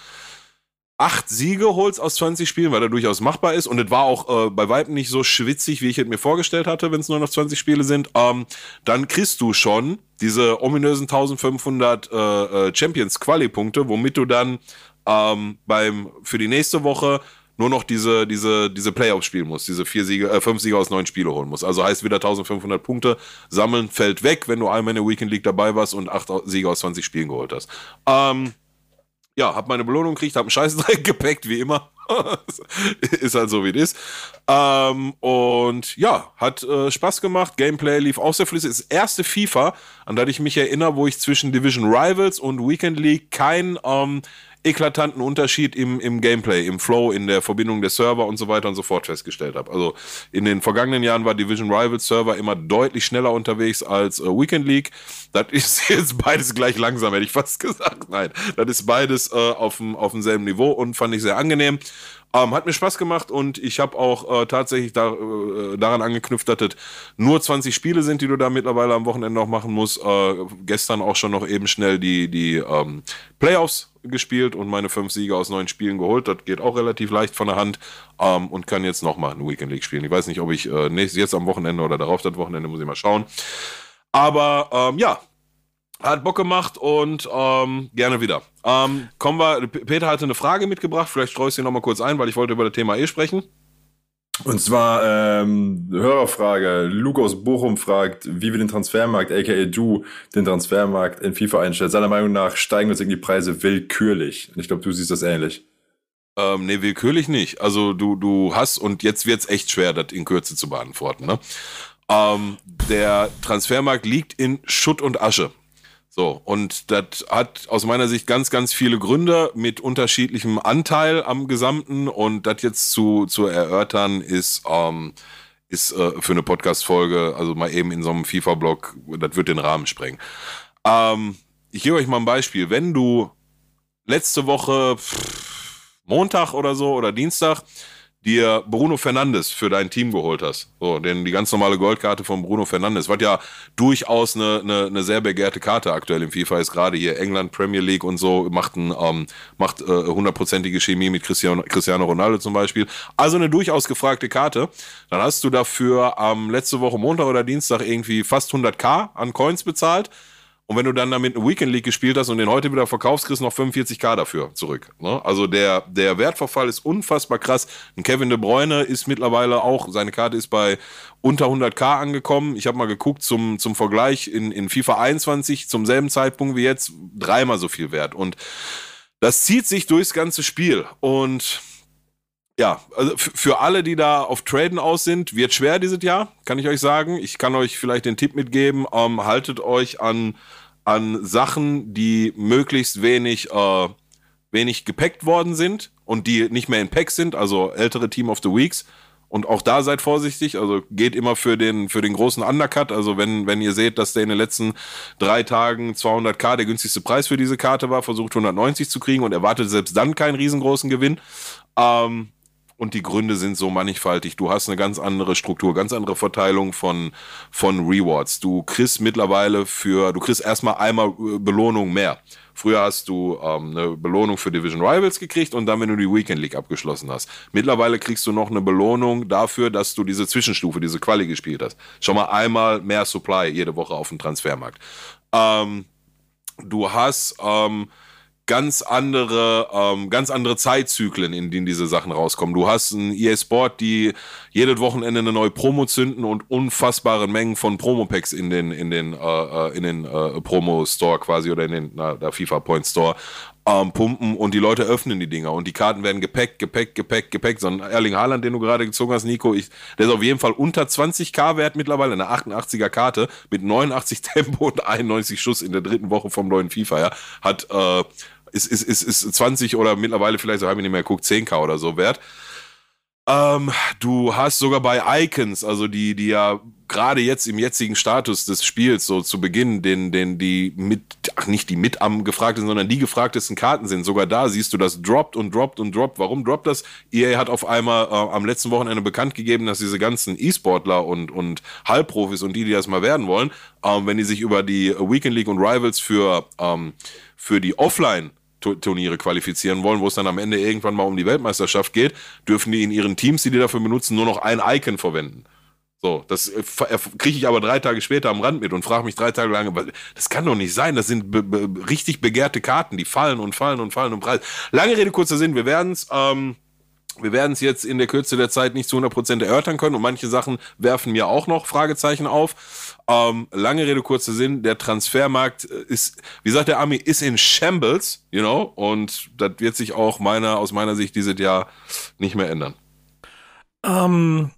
acht Siege holst aus 20 Spielen, weil der durchaus machbar ist und es war auch äh, bei Weitem nicht so schwitzig, wie ich es mir vorgestellt hatte, wenn es nur noch 20 Spiele sind, ähm, dann kriegst du schon diese ominösen 1500 äh, äh, Champions Quali Punkte, womit du dann ähm, beim für die nächste Woche nur noch diese diese diese Playoffs spielen musst, diese vier Siege, äh, fünf Siege aus neun Spiele holen musst. Also heißt wieder 1500 Punkte sammeln fällt weg, wenn du einmal in der Weekend League dabei warst und acht Siege aus 20 Spielen geholt hast. Ähm, ja, hab meine Belohnung gekriegt, hab einen Scheißdreck gepackt, wie immer. ist halt so, wie es ist. Ähm, und ja, hat äh, Spaß gemacht. Gameplay lief auch sehr flüssig. Das erste FIFA, an das ich mich erinnere, wo ich zwischen Division Rivals und Weekend League keinen ähm, eklatanten Unterschied im, im Gameplay, im Flow, in der Verbindung der Server und so weiter und so fort festgestellt habe. Also in den vergangenen Jahren war Division Rivals Server immer deutlich schneller unterwegs als äh, Weekend League. Das ist jetzt beides gleich langsam, hätte ich fast gesagt. Nein, das ist beides äh, auf dem auf demselben Niveau und fand ich sehr angenehm. Ähm, hat mir Spaß gemacht und ich habe auch äh, tatsächlich da, äh, daran angeknüpft, dass es nur 20 Spiele sind, die du da mittlerweile am Wochenende noch machen musst. Äh, gestern auch schon noch eben schnell die, die ähm, Playoffs gespielt und meine fünf Siege aus neun Spielen geholt. Das geht auch relativ leicht von der Hand ähm, und kann jetzt nochmal eine Weekend League spielen. Ich weiß nicht, ob ich äh, nächstes, jetzt am Wochenende oder darauf das Wochenende, muss ich mal schauen. Aber ähm, ja, hat Bock gemacht und ähm, gerne wieder. Ähm, kommen wir, Peter hatte eine Frage mitgebracht, vielleicht streue ich sie nochmal kurz ein, weil ich wollte über das Thema eh sprechen. Und zwar ähm, Hörerfrage. Luke aus Bochum fragt, wie wir den Transfermarkt, aka du, den Transfermarkt in FIFA einstellt. Seiner Meinung nach steigen uns irgendwie die Preise willkürlich. Und ich glaube, du siehst das ähnlich. Ähm, nee, willkürlich nicht. Also du, du hast, und jetzt wird's echt schwer, das in Kürze zu beantworten. Ne? Ähm, der Transfermarkt liegt in Schutt und Asche. So, und das hat aus meiner Sicht ganz, ganz viele Gründe mit unterschiedlichem Anteil am Gesamten. Und das jetzt zu, zu erörtern, ist, ähm, ist äh, für eine Podcast-Folge, also mal eben in so einem FIFA-Blog, das wird den Rahmen sprengen. Ähm, ich gebe euch mal ein Beispiel. Wenn du letzte Woche Montag oder so oder Dienstag dir Bruno Fernandes für dein Team geholt hast. So, denn die ganz normale Goldkarte von Bruno Fernandes, was ja durchaus eine, eine, eine sehr begehrte Karte aktuell im FIFA ist, gerade hier England Premier League und so, macht ein, ähm, macht äh, hundertprozentige Chemie mit Cristiano, Cristiano Ronaldo zum Beispiel. Also eine durchaus gefragte Karte. Dann hast du dafür ähm, letzte Woche Montag oder Dienstag irgendwie fast 100k an Coins bezahlt. Und wenn du dann damit eine Weekend League gespielt hast und den heute wieder verkaufst, kriegst du noch 45k dafür zurück. Ne? Also der, der Wertverfall ist unfassbar krass. Ein Kevin De Bruyne ist mittlerweile auch, seine Karte ist bei unter 100k angekommen. Ich habe mal geguckt zum, zum Vergleich in, in FIFA 21 zum selben Zeitpunkt wie jetzt dreimal so viel wert. Und das zieht sich durchs ganze Spiel. Und ja, also für alle, die da auf Traden aus sind, wird schwer dieses Jahr, kann ich euch sagen. Ich kann euch vielleicht den Tipp mitgeben, ähm, haltet euch an, an Sachen, die möglichst wenig, äh, wenig gepackt worden sind und die nicht mehr in Pack sind, also ältere Team of the Weeks. Und auch da seid vorsichtig, also geht immer für den, für den großen Undercut. Also wenn, wenn ihr seht, dass der in den letzten drei Tagen 200k der günstigste Preis für diese Karte war, versucht 190 zu kriegen und erwartet selbst dann keinen riesengroßen Gewinn. Ähm, und die Gründe sind so mannigfaltig. Du hast eine ganz andere Struktur, ganz andere Verteilung von, von Rewards. Du kriegst mittlerweile für, du kriegst erstmal einmal äh, Belohnung mehr. Früher hast du ähm, eine Belohnung für Division Rivals gekriegt und dann, wenn du die Weekend League abgeschlossen hast. Mittlerweile kriegst du noch eine Belohnung dafür, dass du diese Zwischenstufe, diese Quali gespielt hast. Schon mal einmal mehr Supply jede Woche auf dem Transfermarkt. Ähm, du hast ähm, ganz andere, ähm, ganz andere Zeitzyklen, in denen diese Sachen rauskommen. Du hast ein EA Sport, die jedes Wochenende eine neue Promo zünden und unfassbare Mengen von Promo-Packs in den, in den, äh, äh in den äh, Promo-Store quasi oder in den, na, der FIFA Point Store ähm, pumpen und die Leute öffnen die Dinger und die Karten werden gepackt, gepackt, gepackt, gepackt. So ein Erling Haaland, den du gerade gezogen hast, Nico, ich, der ist auf jeden Fall unter 20k wert mittlerweile, eine 88er Karte mit 89 Tempo und 91 Schuss in der dritten Woche vom neuen FIFA, ja, hat, äh, ist, ist, ist, ist 20 oder mittlerweile vielleicht, so habe ich nicht mehr geguckt, 10k oder so wert. Ähm, du hast sogar bei Icons, also die, die ja gerade jetzt im jetzigen Status des Spiels, so zu Beginn, den, den die mit, ach nicht die mit am gefragtesten, sondern die gefragtesten Karten sind. Sogar da siehst du, das droppt und droppt und droppt. Warum droppt das? EA hat auf einmal äh, am letzten Wochenende bekannt gegeben, dass diese ganzen E-Sportler und, und Halbprofis und die, die das mal werden wollen, ähm, wenn die sich über die Weekend League und Rivals für, ähm, für die Offline Turniere qualifizieren wollen, wo es dann am Ende irgendwann mal um die Weltmeisterschaft geht, dürfen die in ihren Teams, die die dafür benutzen, nur noch ein Icon verwenden. So, das äh, kriege ich aber drei Tage später am Rand mit und frage mich drei Tage lang, das kann doch nicht sein. Das sind be be richtig begehrte Karten, die fallen und fallen und fallen und preis. Lange Rede, kurzer Sinn, wir werden es. Ähm, wir werden es jetzt in der Kürze der Zeit nicht zu 100% erörtern können und manche Sachen werfen mir auch noch Fragezeichen auf. Ähm, lange Rede, kurzer Sinn, der Transfermarkt ist, wie sagt der Army, ist in Shambles, you know, und das wird sich auch meiner, aus meiner Sicht dieses Jahr nicht mehr ändern. Ähm,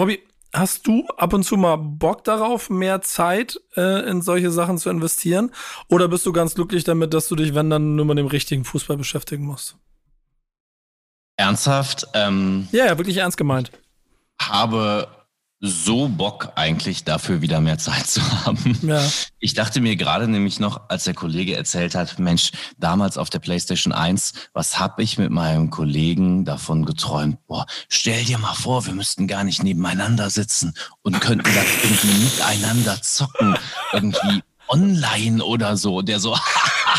Robby, hast du ab und zu mal Bock darauf, mehr Zeit äh, in solche Sachen zu investieren? Oder bist du ganz glücklich damit, dass du dich, wenn dann, nur mit dem richtigen Fußball beschäftigen musst? Ernsthaft? Ähm, ja, ja, wirklich ernst gemeint. Habe so Bock eigentlich dafür wieder mehr Zeit zu haben. Ja. Ich dachte mir gerade nämlich noch, als der Kollege erzählt hat, Mensch, damals auf der PlayStation 1, was hab ich mit meinem Kollegen davon geträumt? Boah, stell dir mal vor, wir müssten gar nicht nebeneinander sitzen und könnten dann irgendwie miteinander zocken, irgendwie online oder so. Der so,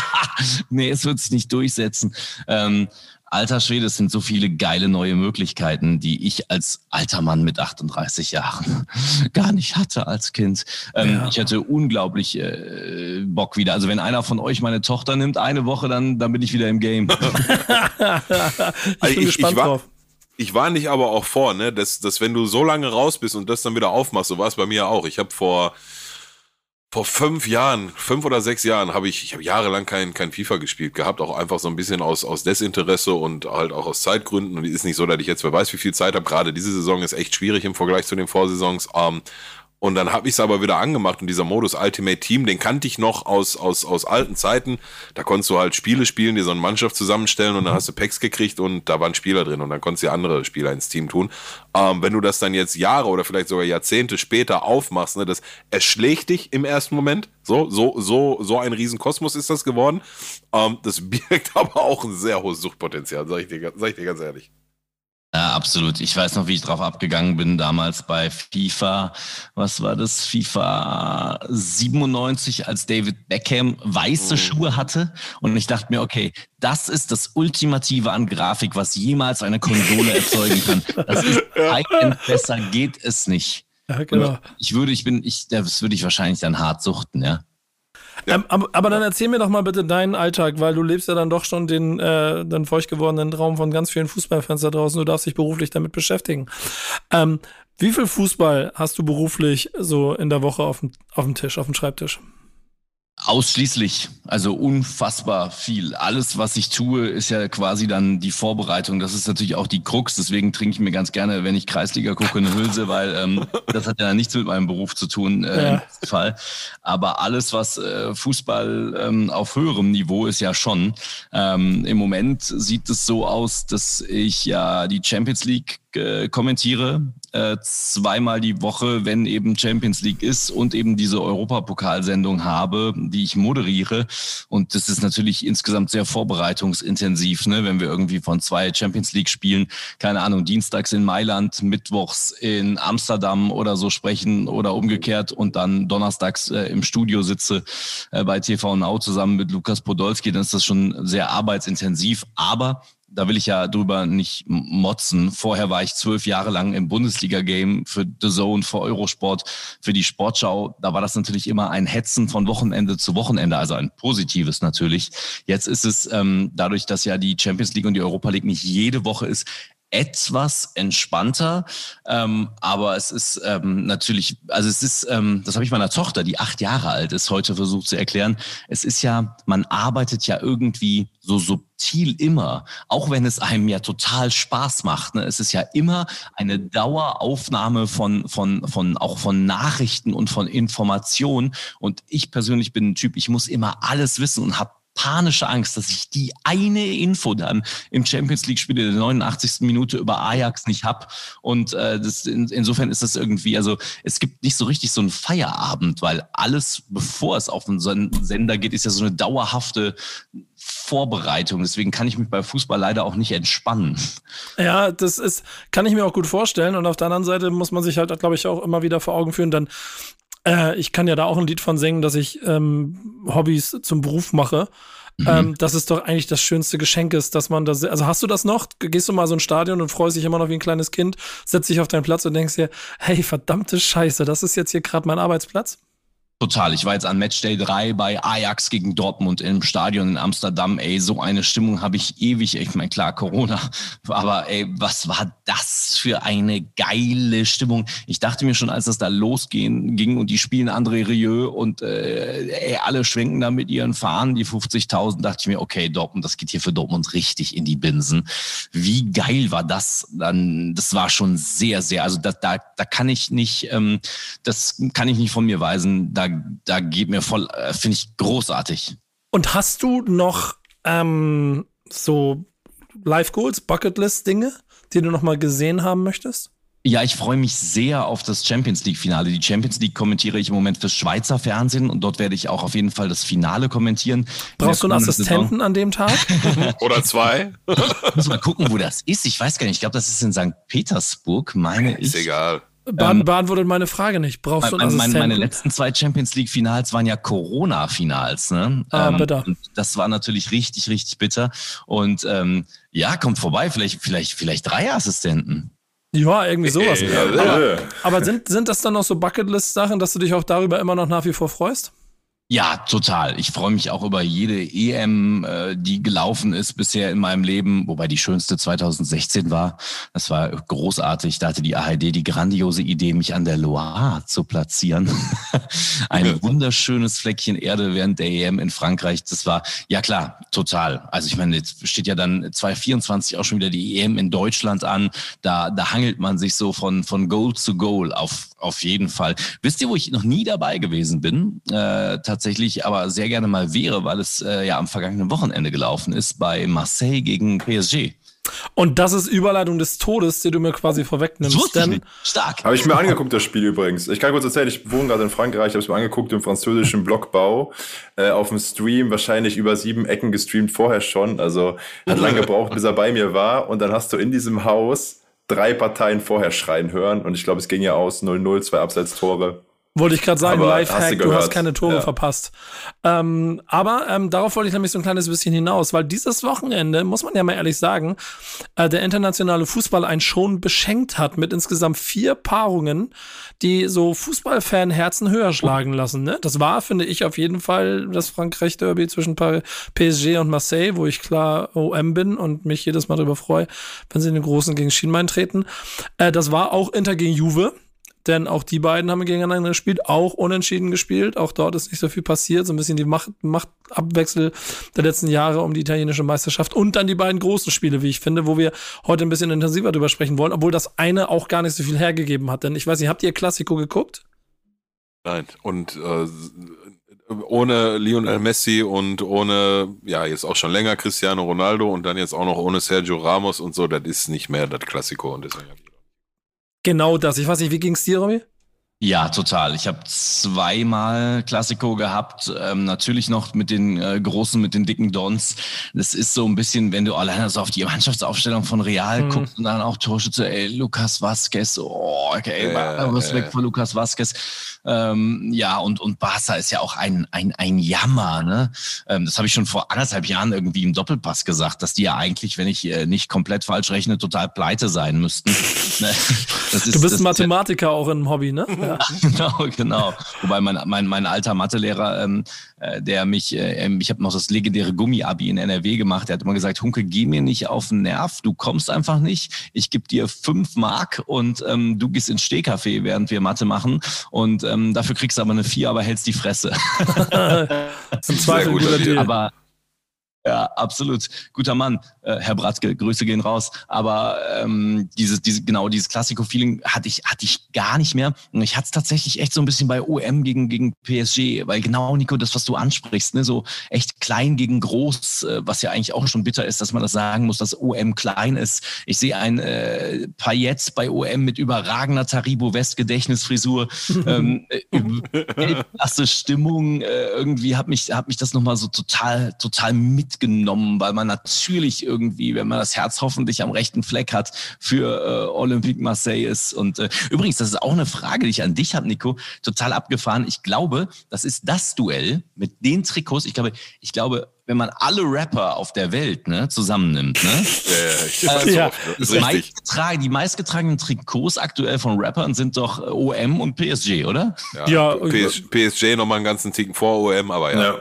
nee, es wird sich nicht durchsetzen. Ähm, Alter Schwede, es sind so viele geile neue Möglichkeiten, die ich als alter Mann mit 38 Jahren gar nicht hatte als Kind. Ähm, ja. Ich hatte unglaublich äh, Bock wieder. Also wenn einer von euch meine Tochter nimmt, eine Woche, dann, dann bin ich wieder im Game. ich bin also ich, gespannt ich war, drauf. Ich war nicht aber auch vor, ne, dass, dass wenn du so lange raus bist und das dann wieder aufmachst, so war es bei mir auch. Ich habe vor vor fünf Jahren, fünf oder sechs Jahren habe ich, ich habe jahrelang kein, kein FIFA gespielt gehabt, auch einfach so ein bisschen aus, aus Desinteresse und halt auch aus Zeitgründen. Und es ist nicht so, dass ich jetzt wer weiß, wie viel Zeit habe. Gerade diese Saison ist echt schwierig im Vergleich zu den Vorsaisons. Ähm, und dann habe ich es aber wieder angemacht und dieser Modus Ultimate Team, den kannte ich noch aus, aus, aus alten Zeiten. Da konntest du halt Spiele spielen, dir so eine Mannschaft zusammenstellen und dann hast du Packs gekriegt und da waren Spieler drin und dann konntest du andere Spieler ins Team tun. Ähm, wenn du das dann jetzt Jahre oder vielleicht sogar Jahrzehnte später aufmachst, ne, das erschlägt dich im ersten Moment. So, so, so, so ein Riesenkosmos ist das geworden. Ähm, das birgt aber auch ein sehr hohes Suchtpotenzial, sag ich dir, sag ich dir ganz ehrlich. Ja, absolut. Ich weiß noch, wie ich drauf abgegangen bin damals bei FIFA. Was war das? FIFA 97, als David Beckham weiße mhm. Schuhe hatte. Und ich dachte mir, okay, das ist das Ultimative an Grafik, was jemals eine Konsole erzeugen kann. Das ist High-End besser geht es nicht. Ja, genau. ich würde, ich bin, ich, das würde ich wahrscheinlich dann hart suchten, ja. Ähm, aber, aber, dann erzähl mir doch mal bitte deinen Alltag, weil du lebst ja dann doch schon den, äh, den feucht gewordenen Traum von ganz vielen Fußballfans da draußen. Du darfst dich beruflich damit beschäftigen. Ähm, wie viel Fußball hast du beruflich so in der Woche auf dem, auf dem Tisch, auf dem Schreibtisch? Ausschließlich, also unfassbar viel. Alles, was ich tue, ist ja quasi dann die Vorbereitung. Das ist natürlich auch die Krux. Deswegen trinke ich mir ganz gerne, wenn ich Kreisliga gucke, eine Hülse, weil ähm, das hat ja nichts mit meinem Beruf zu tun äh, ja. im Fall. Aber alles, was äh, Fußball ähm, auf höherem Niveau ist, ja schon. Ähm, Im Moment sieht es so aus, dass ich ja die Champions League äh, kommentiere, äh, zweimal die Woche, wenn eben Champions League ist und eben diese Europapokalsendung habe, die ich moderiere. Und das ist natürlich insgesamt sehr vorbereitungsintensiv, ne? wenn wir irgendwie von zwei Champions League Spielen, keine Ahnung, dienstags in Mailand, mittwochs in Amsterdam oder so sprechen oder umgekehrt und dann donnerstags äh, im Studio sitze äh, bei TV Now zusammen mit Lukas Podolski, dann ist das schon sehr arbeitsintensiv. Aber da will ich ja drüber nicht motzen. Vorher war ich zwölf Jahre lang im Bundesliga-Game für The Zone, für Eurosport, für die Sportschau. Da war das natürlich immer ein Hetzen von Wochenende zu Wochenende, also ein positives natürlich. Jetzt ist es ähm, dadurch, dass ja die Champions League und die Europa League nicht jede Woche ist, etwas entspannter, ähm, aber es ist ähm, natürlich, also es ist, ähm, das habe ich meiner Tochter, die acht Jahre alt ist, heute versucht zu erklären. Es ist ja, man arbeitet ja irgendwie so subtil immer, auch wenn es einem ja total Spaß macht. Ne? Es ist ja immer eine Daueraufnahme von, von, von, auch von Nachrichten und von Informationen. Und ich persönlich bin ein Typ, ich muss immer alles wissen und habe panische Angst, dass ich die eine Info dann im Champions League-Spiel in der 89. Minute über Ajax nicht hab. Und äh, das, in, insofern ist das irgendwie, also es gibt nicht so richtig so einen Feierabend, weil alles, bevor es auf den Sender geht, ist ja so eine dauerhafte Vorbereitung. Deswegen kann ich mich bei Fußball leider auch nicht entspannen. Ja, das ist, kann ich mir auch gut vorstellen. Und auf der anderen Seite muss man sich halt, glaube ich, auch immer wieder vor Augen führen, dann äh, ich kann ja da auch ein Lied von singen, dass ich ähm, Hobbys zum Beruf mache. Mhm. Ähm, das ist doch eigentlich das schönste Geschenk ist, dass man das, also hast du das noch? Gehst du mal so ein Stadion und freust dich immer noch wie ein kleines Kind, setzt dich auf deinen Platz und denkst dir, hey, verdammte Scheiße, das ist jetzt hier gerade mein Arbeitsplatz? Total. Ich war jetzt an Matchday 3 bei Ajax gegen Dortmund im Stadion in Amsterdam. Ey, so eine Stimmung habe ich ewig. Ich meine, klar, Corona. Aber ey, was war das für eine geile Stimmung? Ich dachte mir schon, als das da losgehen ging und die spielen André Rieu und äh, alle schwenken da mit ihren Fahnen, die 50.000, dachte ich mir, okay, Dortmund, das geht hier für Dortmund richtig in die Binsen. Wie geil war das? Dann, das war schon sehr, sehr, also da, da, da kann ich nicht, ähm, das kann ich nicht von mir weisen. Da da, geht mir voll, äh, finde ich großartig. Und hast du noch ähm, so Live Goals, Bucketlist-Dinge, die du noch mal gesehen haben möchtest? Ja, ich freue mich sehr auf das Champions League-Finale. Die Champions League kommentiere ich im Moment fürs Schweizer Fernsehen und dort werde ich auch auf jeden Fall das Finale kommentieren. Brauchst du einen Assistenten Saison. an dem Tag? Oder zwei? Ich muss mal gucken, wo das ist. Ich weiß gar nicht. Ich glaube, das ist in St. Petersburg, meine ist ich. Ist egal. Bahn, ähm, beantwortet meine Frage nicht. Brauchst du einen Assistenten? Meine, meine letzten zwei Champions League Finals waren ja Corona-Finals. Ne? Ah, ähm, bitter. das war natürlich richtig, richtig bitter. Und ähm, ja, kommt vorbei. Vielleicht, vielleicht, vielleicht drei Assistenten. Ja, irgendwie sowas. aber, aber sind, sind das dann noch so Bucketlist-Sachen, dass du dich auch darüber immer noch nach wie vor freust? Ja, total. Ich freue mich auch über jede EM, äh, die gelaufen ist bisher in meinem Leben, wobei die schönste 2016 war. Das war großartig. Da hatte die ARD die grandiose Idee, mich an der Loire zu platzieren. Ein wunderschönes Fleckchen Erde während der EM in Frankreich. Das war, ja klar, total. Also ich meine, jetzt steht ja dann 2024 auch schon wieder die EM in Deutschland an. Da, da hangelt man sich so von, von Goal zu Goal auf, auf jeden Fall. Wisst ihr, wo ich noch nie dabei gewesen bin? Äh, tatsächlich aber sehr gerne mal wäre, weil es äh, ja am vergangenen Wochenende gelaufen ist bei Marseille gegen PSG. Und das ist Überleitung des Todes, die du mir quasi vorwegnimmst. Denn stark. Habe ich mir angeguckt, das Spiel übrigens. Ich kann kurz erzählen, ich wohne gerade in Frankreich, habe es mir angeguckt im französischen Blockbau äh, auf dem Stream, wahrscheinlich über sieben Ecken gestreamt vorher schon. Also hat lange gebraucht, bis er bei mir war. Und dann hast du in diesem Haus drei Parteien vorher schreien hören. Und ich glaube, es ging ja aus 0-0, zwei Abseitstore. Wollte ich gerade sagen, Lifehack, du, du, hast keine Tore ja. verpasst. Ähm, aber ähm, darauf wollte ich nämlich so ein kleines bisschen hinaus, weil dieses Wochenende, muss man ja mal ehrlich sagen, äh, der internationale Fußball einen schon beschenkt hat mit insgesamt vier Paarungen, die so Fußballfan-Herzen höher schlagen lassen. Ne? Das war, finde ich, auf jeden Fall das Frankreich-Derby zwischen PSG und Marseille, wo ich klar OM bin und mich jedes Mal darüber freue, wenn sie in den Großen gegen Schienbein treten. Äh, das war auch Inter gegen Juve denn auch die beiden haben gegeneinander gespielt, auch unentschieden gespielt. Auch dort ist nicht so viel passiert, so ein bisschen die Macht, Machtabwechsel der letzten Jahre um die italienische Meisterschaft und dann die beiden großen Spiele, wie ich finde, wo wir heute ein bisschen intensiver drüber sprechen wollen, obwohl das eine auch gar nicht so viel hergegeben hat. Denn ich weiß nicht, habt ihr Klassiko geguckt? Nein, und äh, ohne Lionel Messi und ohne, ja, jetzt auch schon länger Cristiano Ronaldo und dann jetzt auch noch ohne Sergio Ramos und so, das ist nicht mehr das Klassiko und deswegen. Genau das. Ich weiß nicht, wie ging es dir, Romy? Ja, total. Ich habe zweimal Klassiko gehabt, ähm, natürlich noch mit den äh, großen, mit den dicken Dons. Das ist so ein bisschen, wenn du alleine so auf die Mannschaftsaufstellung von Real mhm. guckst und dann auch Torschütze, ey, Lukas Vasquez, oh, okay, äh, Respekt äh. vor Lukas Vasquez. Ähm, ja, und, und Barca ist ja auch ein, ein, ein Jammer. Ne? Ähm, das habe ich schon vor anderthalb Jahren irgendwie im Doppelpass gesagt, dass die ja eigentlich, wenn ich äh, nicht komplett falsch rechne, total pleite sein müssten. Ne? Ist, du bist das, Mathematiker auch im Hobby, ne? Ja. genau, genau. Wobei mein, mein, mein alter Mathelehrer, ähm, äh, der mich, äh, ähm, ich habe noch das legendäre Gummi-Abi in NRW gemacht, der hat immer gesagt, Hunke, geh mir nicht auf den Nerv, du kommst einfach nicht. Ich gebe dir fünf Mark und ähm, du gehst ins Stehcafé, während wir Mathe machen. Und ähm, dafür kriegst du aber eine vier, aber hältst die Fresse. Zum Zweifel guter Deal. Aber ja, absolut. Guter Mann, äh, Herr Bratzke, Grüße gehen raus. Aber ähm, dieses, diese, genau, dieses Klassiko-Feeling hatte ich, hatte ich gar nicht mehr. Und ich hatte es tatsächlich echt so ein bisschen bei OM gegen, gegen PSG, weil genau, Nico, das, was du ansprichst, ne, so echt klein gegen groß, äh, was ja eigentlich auch schon bitter ist, dass man das sagen muss, dass OM klein ist. Ich sehe ein äh, Payet bei OM mit überragender Taribo West-Gedächtnisfrisur, ähm, äh, Stimmung, äh, irgendwie hat mich, hat mich das nochmal so total, total mit mitgenommen, weil man natürlich irgendwie, wenn man das Herz hoffentlich am rechten Fleck hat, für äh, Olympique Marseille ist. Und äh, übrigens, das ist auch eine Frage, die ich an dich habe, Nico, total abgefahren. Ich glaube, das ist das Duell mit den Trikots. Ich glaube, ich glaube, wenn man alle Rapper auf der Welt ne, zusammennimmt, ne? ja. Also, ja meistgetragen, die meistgetragenen Trikots aktuell von Rappern sind doch OM und PSG, oder? Ja, ja PS, PSG nochmal einen ganzen Ticken vor OM, aber ja. ja.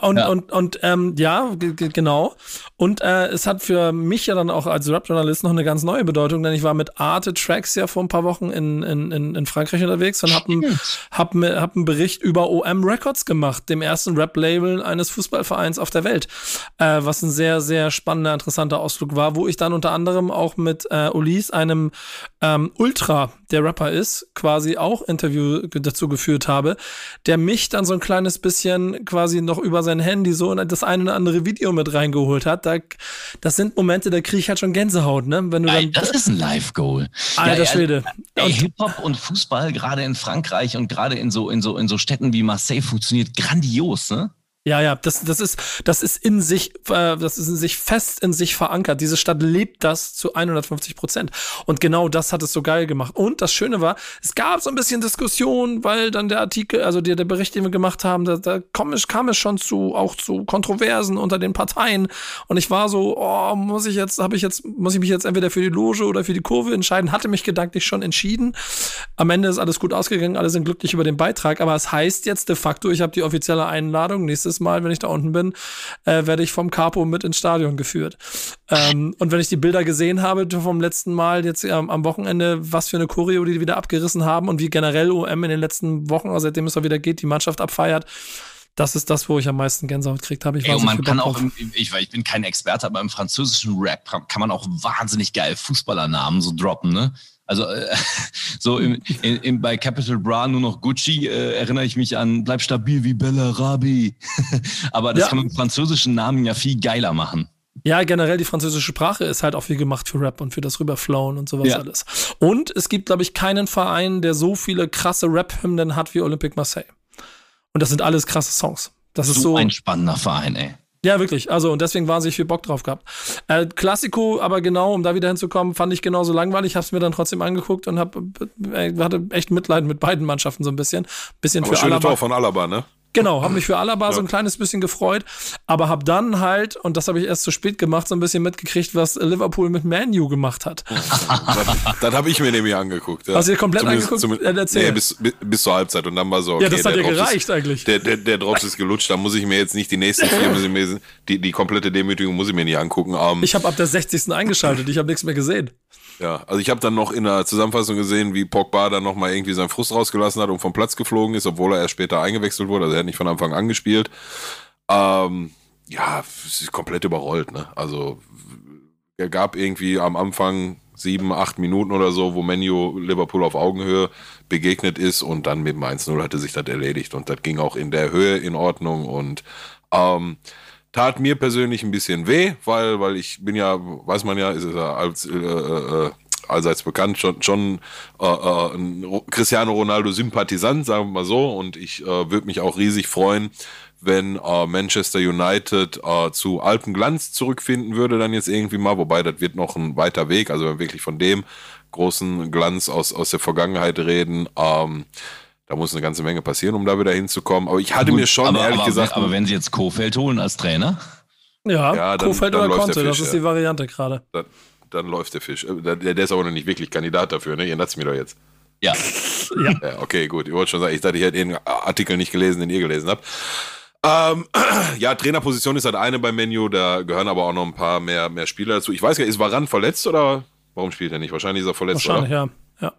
Ah, und, ja. und, und ähm, ja, genau. Und äh, es hat für mich ja dann auch als Rap-Journalist noch eine ganz neue Bedeutung, denn ich war mit Arte Tracks ja vor ein paar Wochen in, in, in, Frankreich unterwegs und habe einen hab, hab Bericht über OM Records gemacht, dem ersten Rap-Label eines Fußballvereins auf der Welt. Äh, was ein sehr, sehr spannender, interessanter Ausflug war, wo ich dann unter anderem auch mit äh, Ulis, einem ähm, Ultra, der Rapper ist, quasi auch Interview dazu geführt habe, der mich dann so ein kleines bisschen quasi noch über sein Handy so das eine oder andere Video mit reingeholt hat. Da, das sind Momente, da kriege ich halt schon Gänsehaut, ne? Wenn du dann, das ist ein Live-Goal. Alter ja, Schwede. Hip-Hop und Fußball, gerade in Frankreich und gerade in so, in, so, in so Städten wie Marseille, funktioniert grandios, ne? Ja, ja, das, das ist, das ist in sich, äh, das ist in sich fest in sich verankert. Diese Stadt lebt das zu 150 Prozent. Und genau das hat es so geil gemacht. Und das Schöne war, es gab so ein bisschen Diskussion, weil dann der Artikel, also der, der Bericht, den wir gemacht haben, da, da kam, es, kam es schon zu, auch zu Kontroversen unter den Parteien. Und ich war so, oh, muss ich jetzt, habe ich jetzt, muss ich mich jetzt entweder für die Loge oder für die Kurve entscheiden? Hatte mich gedanklich schon entschieden. Am Ende ist alles gut ausgegangen, alle sind glücklich über den Beitrag. Aber es heißt jetzt de facto, ich habe die offizielle Einladung nächstes nächstes Mal, wenn ich da unten bin, äh, werde ich vom Capo mit ins Stadion geführt. Ähm, und wenn ich die Bilder gesehen habe vom letzten Mal, jetzt ähm, am Wochenende, was für eine Choreo die wieder abgerissen haben und wie generell OM in den letzten Wochen, also seitdem es wieder geht, die Mannschaft abfeiert, das ist das, wo ich am meisten Gänsehaut gekriegt habe. Ich, Ey, man kann auch, im, ich, ich bin kein Experte, aber im französischen Rap kann man auch wahnsinnig geil Fußballernamen so droppen, ne? Also äh, so im, in, in, bei Capital Bra nur noch Gucci äh, erinnere ich mich an Bleib stabil wie Bella Rabi. Aber das ja. kann man mit französischen Namen ja viel geiler machen. Ja, generell die französische Sprache ist halt auch viel gemacht für Rap und für das Rüberflowen und sowas ja. alles. Und es gibt, glaube ich, keinen Verein, der so viele krasse Rap-Hymnen hat wie Olympique Marseille. Und das sind alles krasse Songs. Das so ist so ein spannender Verein, ey. Ja, wirklich. Also, und deswegen wahnsinnig viel Bock drauf gehabt. Äh, Klassiko, aber genau, um da wieder hinzukommen, fand ich genauso langweilig. Hab's mir dann trotzdem angeguckt und hab, äh, hatte echt Mitleid mit beiden Mannschaften so ein bisschen. Bisschen aber für Alaba. Tor von Alaba, ne? Genau, habe mich für Alaba ja. so ein kleines bisschen gefreut, aber habe dann halt, und das habe ich erst zu spät gemacht, so ein bisschen mitgekriegt, was Liverpool mit Manu gemacht hat. das das habe ich mir nämlich angeguckt. Ja. Hast du dir komplett zumindest, angeguckt? Zumindest, nee, bis, bis zur Halbzeit und dann war so, okay, Ja, das hat dir gereicht ist, eigentlich. Der, der, der Drops ist gelutscht, da muss ich mir jetzt nicht die nächsten vier, die, die komplette Demütigung muss ich mir nicht angucken. Um, ähm, ich habe ab der 60. eingeschaltet, ich habe nichts mehr gesehen. Ja, also ich habe dann noch in der Zusammenfassung gesehen, wie Pogba dann nochmal irgendwie seinen Frust rausgelassen hat und vom Platz geflogen ist, obwohl er erst später eingewechselt wurde. Also er hat nicht von Anfang an gespielt. Ähm, ja, komplett überrollt. Ne? Also er gab irgendwie am Anfang sieben, acht Minuten oder so, wo Menu Liverpool auf Augenhöhe begegnet ist und dann mit dem 1-0 hatte sich das erledigt und das ging auch in der Höhe in Ordnung und ähm, tat mir persönlich ein bisschen weh, weil, weil ich bin ja, weiß man ja, ist es ja als äh, äh, allseits bekannt, schon, schon äh, äh, ein Cristiano Ronaldo-Sympathisant, sagen wir mal so. Und ich äh, würde mich auch riesig freuen, wenn äh, Manchester United äh, zu Alpenglanz zurückfinden würde, dann jetzt irgendwie mal, wobei das wird noch ein weiter Weg, also wenn wir wirklich von dem großen Glanz aus, aus der Vergangenheit reden, ähm, da muss eine ganze Menge passieren, um da wieder hinzukommen. Aber ich hatte Gut, mir schon aber, ehrlich aber, gesagt. Aber wenn sie jetzt Kofeld holen als Trainer? Ja, ja dann, Kofeld dann oder Conte, das ist die Variante gerade. Dann, dann, läuft der Fisch. Äh, der, der, ist aber noch nicht wirklich Kandidat dafür, ne? Ihr natzt mir doch jetzt. Ja. ja. ja. Okay, gut. Ich wollte schon sagen, ich dachte, ich hätte den Artikel nicht gelesen, den ihr gelesen habt. Ähm, ja, Trainerposition ist halt eine beim Menu, da gehören aber auch noch ein paar mehr, mehr Spieler dazu. Ich weiß gar nicht, ist Varan verletzt oder warum spielt er nicht? Wahrscheinlich ist er verletzt, Wahrscheinlich, oder? ja.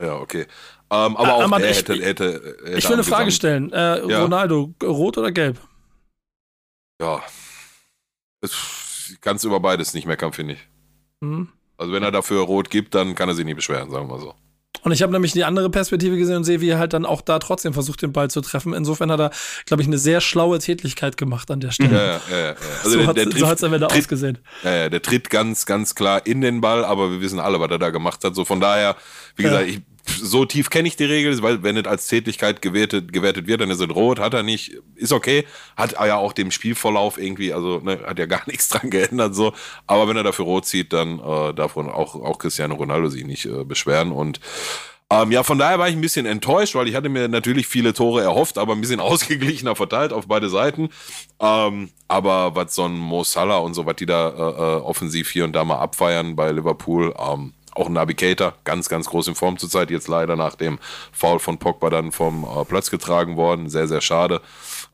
Ja, ja okay. Ähm, aber auch aber er ich, hätte, hätte, hätte, Ich will eine Frage stellen. Äh, ja. Ronaldo, rot oder gelb? Ja. Kannst über beides nicht meckern, finde ich. Mhm. Also wenn er dafür rot gibt, dann kann er sich nicht beschweren, sagen wir mal so. Und ich habe nämlich die andere Perspektive gesehen und sehe, wie er halt dann auch da trotzdem versucht, den Ball zu treffen. Insofern hat er, glaube ich, eine sehr schlaue Tätigkeit gemacht an der Stelle. Ja, ja, ja. Also so hat es am Ende tritt, ausgesehen. Ja, ja, der tritt ganz, ganz klar in den Ball, aber wir wissen alle, was er da gemacht hat. So von daher, wie gesagt, ich so tief kenne ich die Regel, weil wenn es als Tätigkeit gewertet, gewertet wird, dann ist es rot, hat er nicht, ist okay, hat ja auch dem Spielverlauf irgendwie, also ne, hat ja gar nichts dran geändert so, aber wenn er dafür rot zieht, dann äh, darf auch, auch Cristiano Ronaldo sich nicht äh, beschweren. Und ähm, ja, von daher war ich ein bisschen enttäuscht, weil ich hatte mir natürlich viele Tore erhofft, aber ein bisschen ausgeglichener verteilt auf beide Seiten. Ähm, aber was so ein Mo Salah und so, was die da äh, äh offensiv hier und da mal abfeiern bei Liverpool, ähm, auch ein Navigator, ganz, ganz groß in Form zurzeit. Jetzt leider nach dem Foul von Pogba dann vom äh, Platz getragen worden. Sehr, sehr schade.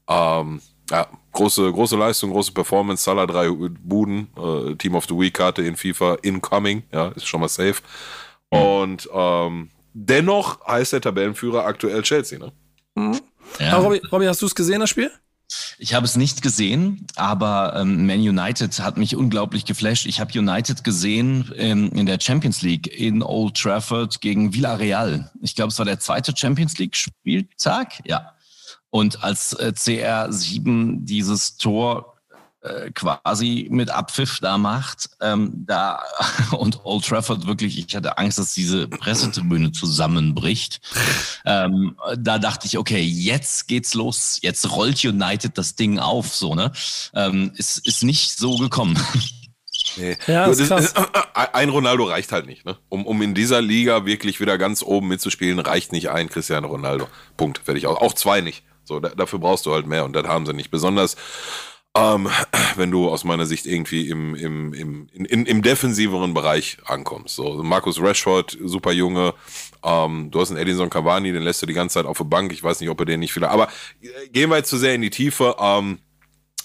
Ähm, ja, große, große Leistung, große Performance. Salah drei Buden, äh, Team of the Week Karte in FIFA incoming. Ja, ist schon mal safe. Und ähm, dennoch heißt der Tabellenführer aktuell Chelsea, ne? Mhm. Ja. Robby, Robby, hast du es gesehen, das Spiel? Ich habe es nicht gesehen, aber ähm, Man United hat mich unglaublich geflasht. Ich habe United gesehen ähm, in der Champions League in Old Trafford gegen Villarreal. Ich glaube, es war der zweite Champions League Spieltag. Ja. Und als äh, CR7 dieses Tor äh, quasi mit Abpfiff da macht, ähm, da und Old Trafford wirklich, ich hatte Angst, dass diese Pressetribüne zusammenbricht. Ähm, da dachte ich, okay, jetzt geht's los, jetzt rollt United das Ding auf, so ne, ähm, ist ist nicht so gekommen. Nee. Ja, ist krass. Ein Ronaldo reicht halt nicht, ne? Um, um in dieser Liga wirklich wieder ganz oben mitzuspielen, reicht nicht ein Cristiano Ronaldo. Punkt. Fertig aus. Auch zwei nicht. So, da, dafür brauchst du halt mehr und das haben sie nicht. Besonders ähm, wenn du aus meiner Sicht irgendwie im, im, im, in, im defensiveren Bereich ankommst. So, Markus Rashford, super Junge. Ähm, du hast einen Edinson Cavani, den lässt du die ganze Zeit auf der Bank. Ich weiß nicht, ob er den nicht vielleicht. Aber äh, gehen wir jetzt zu sehr in die Tiefe. Ähm,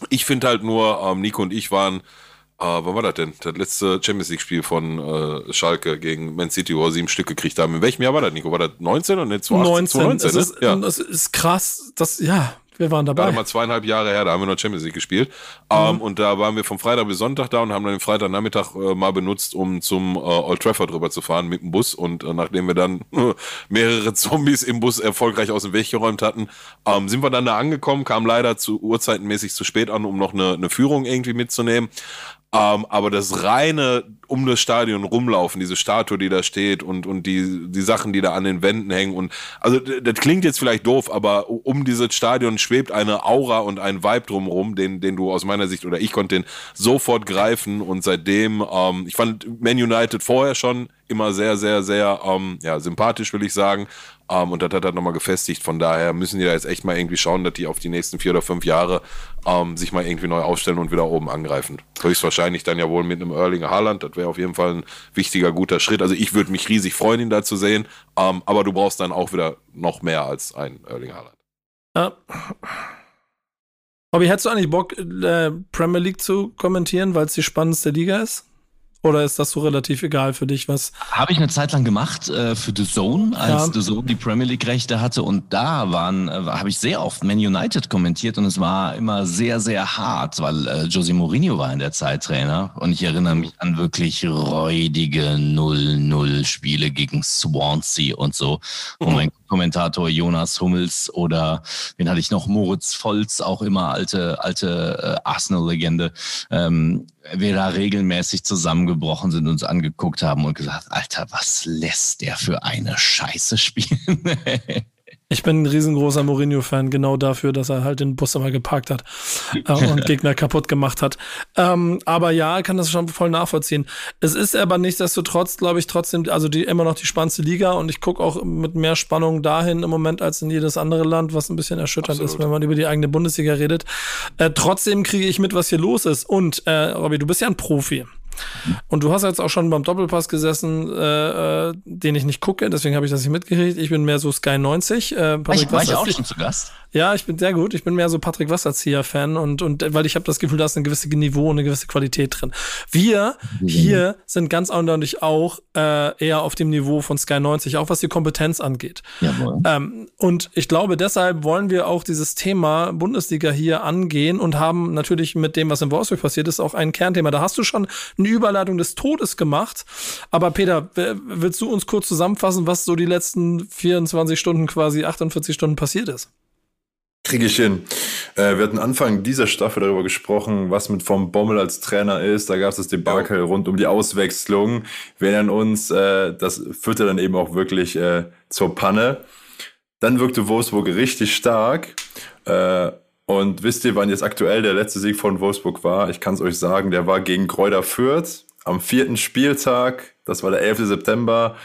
ich finde halt nur, ähm, Nico und ich waren, äh, wann war das denn? Das letzte Champions League-Spiel von äh, Schalke gegen Man City, wo er sieben Stück gekriegt haben. In welchem Jahr war das, Nico? War das 19 oder nicht? 2018, 19. 2019, das, ist, ja. das ist krass. Das, ja, wir waren dabei. Gerade mal zweieinhalb Jahre her, da haben wir noch Champions League gespielt. Mhm. Um, und da waren wir vom Freitag bis Sonntag da und haben dann den Freitagnachmittag äh, mal benutzt, um zum äh, Old Trafford rüber zu fahren mit dem Bus. Und äh, nachdem wir dann mehrere Zombies im Bus erfolgreich aus dem Weg geräumt hatten, ähm, sind wir dann da angekommen, kamen leider zu Uhrzeitenmäßig zu spät an, um noch eine, eine Führung irgendwie mitzunehmen. Ähm, aber das reine um das Stadion rumlaufen, diese Statue, die da steht und, und die, die Sachen, die da an den Wänden hängen und, also, das klingt jetzt vielleicht doof, aber um dieses Stadion schwebt eine Aura und ein Vibe drumherum, den, den du aus meiner Sicht oder ich konnte den sofort greifen und seitdem, ähm, ich fand Man United vorher schon immer sehr, sehr, sehr, ähm, ja, sympathisch, will ich sagen. Ähm, und das hat er nochmal gefestigt. Von daher müssen die da jetzt echt mal irgendwie schauen, dass die auf die nächsten vier oder fünf Jahre ähm, sich mal irgendwie neu aufstellen und wieder oben angreifen. Höchstwahrscheinlich dann ja wohl mit einem Erlinger Haaland. Das wäre auf jeden Fall ein wichtiger, guter Schritt. Also ich würde mich riesig freuen, ihn da zu sehen. Ähm, aber du brauchst dann auch wieder noch mehr als ein Erlinger Haaland. Ja. Bobby, hättest du eigentlich Bock, äh, Premier League zu kommentieren, weil es die spannendste Liga ist? Oder ist das so relativ egal für dich, was? Habe ich eine Zeit lang gemacht äh, für The Zone, als ja. The Zone die Premier League Rechte hatte und da waren, äh, habe ich sehr oft Man United kommentiert und es war immer sehr, sehr hart, weil äh, Jose Mourinho war in der Zeit Trainer und ich erinnere mich an wirklich räudige 0-0 Spiele gegen Swansea und so, wo mhm. mein Kommentator Jonas Hummels oder wen hatte ich noch, Moritz Volz, auch immer alte, alte äh, Arsenal-Legende, ähm, wir da regelmäßig zusammengebrochen sind, uns angeguckt haben und gesagt, Alter, was lässt der für eine Scheiße spielen? Ich bin ein riesengroßer Mourinho-Fan, genau dafür, dass er halt den Bus immer geparkt hat äh, und Gegner kaputt gemacht hat. Ähm, aber ja, kann das schon voll nachvollziehen. Es ist aber nichtsdestotrotz, glaube ich, trotzdem, also die immer noch die spannendste Liga und ich gucke auch mit mehr Spannung dahin im Moment als in jedes andere Land, was ein bisschen erschütternd Absolut. ist, wenn man über die eigene Bundesliga redet. Äh, trotzdem kriege ich mit, was hier los ist. Und äh, Robby, du bist ja ein Profi. Und du hast jetzt auch schon beim Doppelpass gesessen, äh, äh, den ich nicht gucke, deswegen habe ich das nicht mitgekriegt. Ich bin mehr so Sky 90. Äh, Patrick ich, war ich auch schon zu Gast? Ja, ich bin sehr gut. Ich bin mehr so Patrick Wasserzieher-Fan und, und weil ich habe das Gefühl, da ist ein gewisses Niveau und eine gewisse Qualität drin. Wir hier sind ganz eindeutig auch äh, eher auf dem Niveau von Sky 90, auch was die Kompetenz angeht. Jawohl. Ähm, und ich glaube, deshalb wollen wir auch dieses Thema Bundesliga hier angehen und haben natürlich mit dem, was in Wolfsburg passiert ist, auch ein Kernthema. Da hast du schon eine Überleitung des Todes gemacht. Aber Peter, willst du uns kurz zusammenfassen, was so die letzten 24 Stunden, quasi 48 Stunden passiert ist? Kriege ich hin. Äh, wir hatten Anfang dieser Staffel darüber gesprochen, was mit vom Bommel als Trainer ist. Da gab es das Debakel rund um die Auswechslung. Wir erinnern uns, äh, das führte dann eben auch wirklich äh, zur Panne. Dann wirkte Wolfsburg richtig stark. Und wisst ihr, wann jetzt aktuell der letzte Sieg von Wolfsburg war? Ich kann es euch sagen, der war gegen Kräuter Fürth am vierten Spieltag. Das war der 11. September.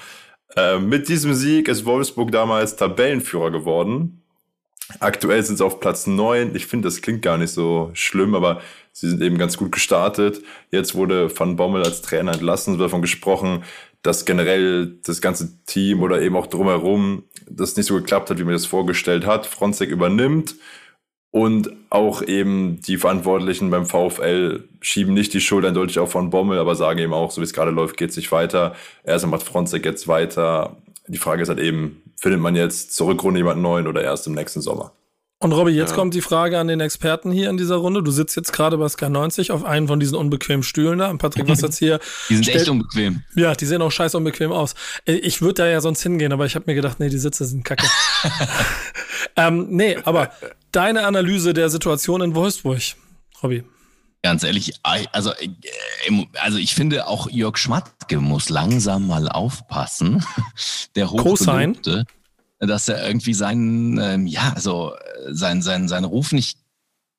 Äh, mit diesem Sieg ist Wolfsburg damals Tabellenführer geworden Aktuell sind sie auf Platz 9. Ich finde, das klingt gar nicht so schlimm, aber sie sind eben ganz gut gestartet. Jetzt wurde Van Bommel als Trainer entlassen. Davon gesprochen, dass generell das ganze Team oder eben auch drumherum das nicht so geklappt hat, wie man das vorgestellt hat. Fronzek übernimmt und auch eben die Verantwortlichen beim VfL schieben nicht die Schuld eindeutig auf Van Bommel, aber sagen eben auch, so wie es gerade läuft, geht es nicht weiter. Erst macht Fronzek jetzt weiter. Die Frage ist halt eben, findet man jetzt zur Rückrunde jemanden neuen oder erst im nächsten Sommer? Und Robby, jetzt ja. kommt die Frage an den Experten hier in dieser Runde. Du sitzt jetzt gerade bei Sky 90 auf einem von diesen unbequemen Stühlen da. Und Patrick, was jetzt hier? die sind stellt, echt unbequem. Ja, die sehen auch scheiß unbequem aus. Ich würde da ja sonst hingehen, aber ich habe mir gedacht, nee, die Sitze sind kacke. ähm, nee, aber deine Analyse der Situation in Wolfsburg, Robby. Ganz ehrlich, also, äh, also ich finde auch Jörg Schmatke muss langsam mal aufpassen. Der Hochgelobte, dass er irgendwie seinen, ähm, ja, also äh, sein, sein, seinen Ruf nicht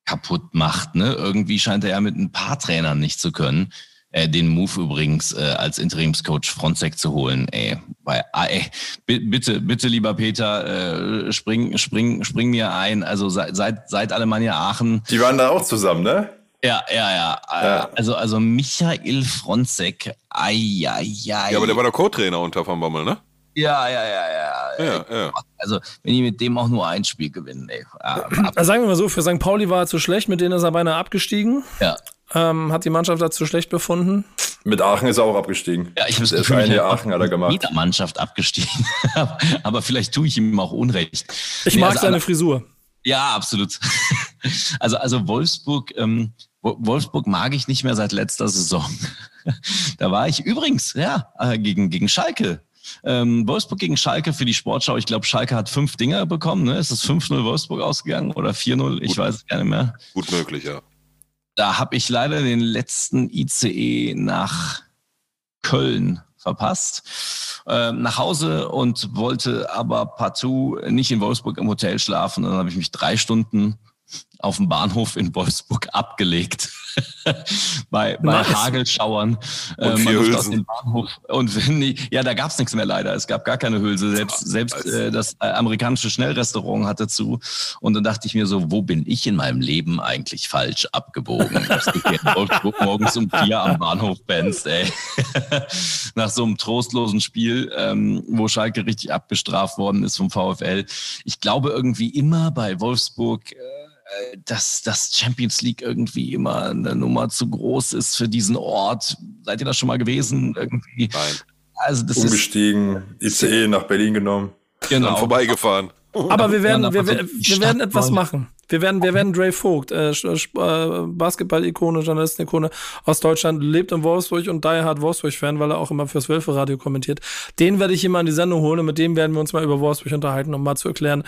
kaputt macht. Ne? Irgendwie scheint er ja mit ein paar Trainern nicht zu können. Äh, den Move übrigens äh, als Interimscoach Fronzek zu holen. Ey, bei, ah, ey, bitte, bitte, lieber Peter, äh, spring, spring, spring mir ein. Also seit, seit, Alemannia Aachen. Die waren da auch zusammen, ne? Ja, ja, ja, ja. Also, also Michael Fronzek, ai, ai, ai. Ja, aber der war der Co-Trainer unter Van Bommel, ne? Ja, ja, ja, ja. ja, ja. Also, wenn die mit dem auch nur ein Spiel gewinnen, ey. Also sagen wir mal so, für St. Pauli war er zu schlecht, mit denen ist er beinahe abgestiegen. Ja. Ähm, hat die Mannschaft dazu schlecht befunden? Mit Aachen ist er auch abgestiegen. Ja, ich habe das Gefühl, Aachen hat er gemacht. Mit der Mannschaft abgestiegen. aber vielleicht tue ich ihm auch Unrecht. Ich nee, mag also seine Frisur. Ja, absolut. Also, also Wolfsburg, ähm, Wolfsburg mag ich nicht mehr seit letzter Saison. da war ich übrigens, ja, äh, gegen, gegen Schalke. Ähm, Wolfsburg gegen Schalke für die Sportschau. Ich glaube, Schalke hat fünf Dinger bekommen. Ne? Ist es 5-0 Wolfsburg ausgegangen oder 4-0? Ich weiß es gar nicht mehr. Gut möglich, ja. Da habe ich leider den letzten ICE nach Köln verpasst. Äh, nach Hause und wollte aber partout nicht in Wolfsburg im Hotel schlafen. dann habe ich mich drei Stunden auf dem Bahnhof in Wolfsburg abgelegt. bei, bei nice. Hagelschauern. Und, äh, aus dem Bahnhof. und nee, ja, da gab's nichts mehr leider. Es gab gar keine Hülse. Selbst, selbst äh, das äh, amerikanische Schnellrestaurant hatte zu. Und dann dachte ich mir so, wo bin ich in meinem Leben eigentlich falsch abgebogen? Das geht in Wolfsburg morgens um vier am Bahnhof Benz, ey. Nach so einem trostlosen Spiel, ähm, wo Schalke richtig abgestraft worden ist vom VfL. Ich glaube irgendwie immer bei Wolfsburg, äh, dass das Champions League irgendwie immer eine Nummer zu groß ist für diesen Ort. Seid ihr da schon mal gewesen? Irgendwie? Nein. Also das Umgestiegen, ist, ICE nach Berlin genommen. Genau. Dann vorbeigefahren. Aber wir werden, wir, wir, wir werden etwas machen. Wir werden, wir werden Dre Vogt, äh, äh, Basketball-Ikone, Journalisten-Ikone aus Deutschland, lebt in Wolfsburg und Die Hard Wolfsburg-Fan, weil er auch immer fürs Wölfe-Radio kommentiert. Den werde ich hier mal in die Sendung holen und mit dem werden wir uns mal über Wolfsburg unterhalten, um mal zu erklären,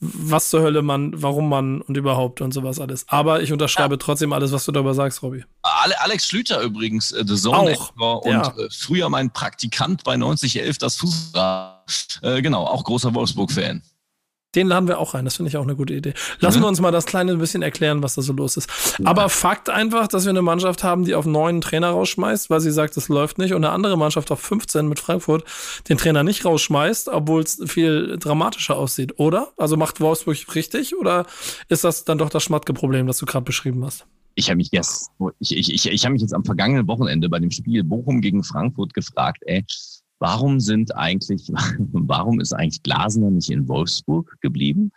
was zur Hölle man, warum man und überhaupt und sowas alles. Aber ich unterschreibe ja. trotzdem alles, was du darüber sagst, Robby. Alex Schlüter übrigens, äh, The Zone auch, und ja. äh, früher mein Praktikant bei 9011, das Fußball. Äh, genau, auch großer Wolfsburg-Fan. Den laden wir auch rein. Das finde ich auch eine gute Idee. Lassen mhm. wir uns mal das kleine bisschen erklären, was da so los ist. Ja. Aber Fakt einfach, dass wir eine Mannschaft haben, die auf neun Trainer rausschmeißt, weil sie sagt, es läuft nicht. Und eine andere Mannschaft auf 15 mit Frankfurt den Trainer nicht rausschmeißt, obwohl es viel dramatischer aussieht. Oder? Also macht Wolfsburg richtig? Oder ist das dann doch das Schmatke-Problem, das du gerade beschrieben hast? Ich habe mich jetzt, ich, ich, ich, ich habe mich jetzt am vergangenen Wochenende bei dem Spiel Bochum gegen Frankfurt gefragt, ey, Warum sind eigentlich, warum ist eigentlich Glasner nicht in Wolfsburg geblieben?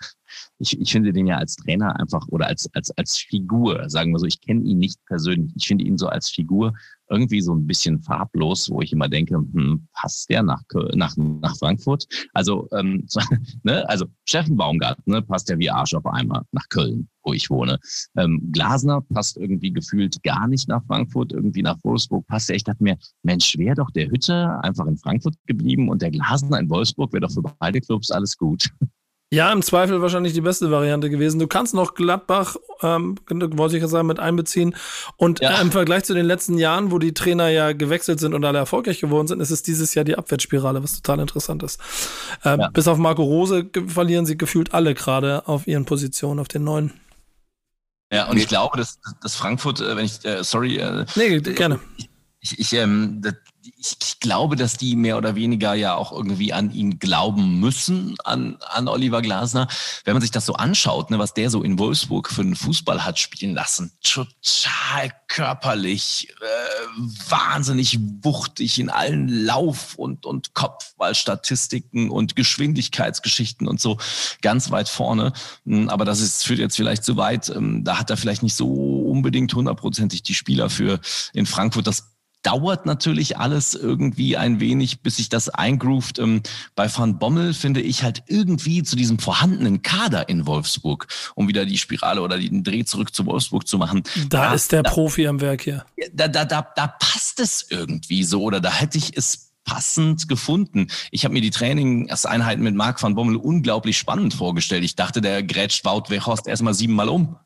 Ich, ich finde den ja als Trainer einfach oder als, als, als Figur, sagen wir so, ich kenne ihn nicht persönlich. Ich finde ihn so als Figur irgendwie so ein bisschen farblos, wo ich immer denke, hm, passt der nach, nach, nach Frankfurt? Also, ähm, ne, also Steffen Baumgart, ne, passt ja wie Arsch auf einmal nach Köln, wo ich wohne. Ähm, Glasner passt irgendwie gefühlt gar nicht nach Frankfurt, irgendwie nach Wolfsburg passt er. Ich dachte mir, Mensch, wäre doch der Hütte einfach in Frankfurt geblieben und der Glasner in Wolfsburg wäre doch für beide Clubs alles gut. Ja, im Zweifel wahrscheinlich die beste Variante gewesen. Du kannst noch Gladbach, ähm, wollte ich ja sagen, mit einbeziehen. Und ja. äh, im Vergleich zu den letzten Jahren, wo die Trainer ja gewechselt sind und alle erfolgreich geworden sind, ist es dieses Jahr die Abwärtsspirale, was total interessant ist. Ähm, ja. Bis auf Marco Rose verlieren sie gefühlt alle gerade auf ihren Positionen, auf den neuen. Ja, und ich glaube, dass, dass Frankfurt, äh, wenn ich, äh, sorry. Äh, nee, gerne. Ich, ich, ähm, ich, ich, glaube, dass die mehr oder weniger ja auch irgendwie an ihn glauben müssen, an, an Oliver Glasner. Wenn man sich das so anschaut, ne, was der so in Wolfsburg für einen Fußball hat spielen lassen, total körperlich, äh, wahnsinnig wuchtig in allen Lauf- und, und Kopfballstatistiken und Geschwindigkeitsgeschichten und so ganz weit vorne. Hm, aber das ist, führt jetzt vielleicht zu weit. Ähm, da hat er vielleicht nicht so unbedingt hundertprozentig die Spieler für in Frankfurt. Das dauert natürlich alles irgendwie ein wenig, bis sich das eingroovt. Ähm, bei Van Bommel finde ich halt irgendwie zu diesem vorhandenen Kader in Wolfsburg, um wieder die Spirale oder den Dreh zurück zu Wolfsburg zu machen. Da, da ist der da, Profi am Werk hier. Da, da, da, da passt es irgendwie so oder da hätte ich es passend gefunden. Ich habe mir die Trainingseinheiten mit Marc van Bommel unglaublich spannend vorgestellt. Ich dachte, der grätscht Wout Weghorst erstmal siebenmal um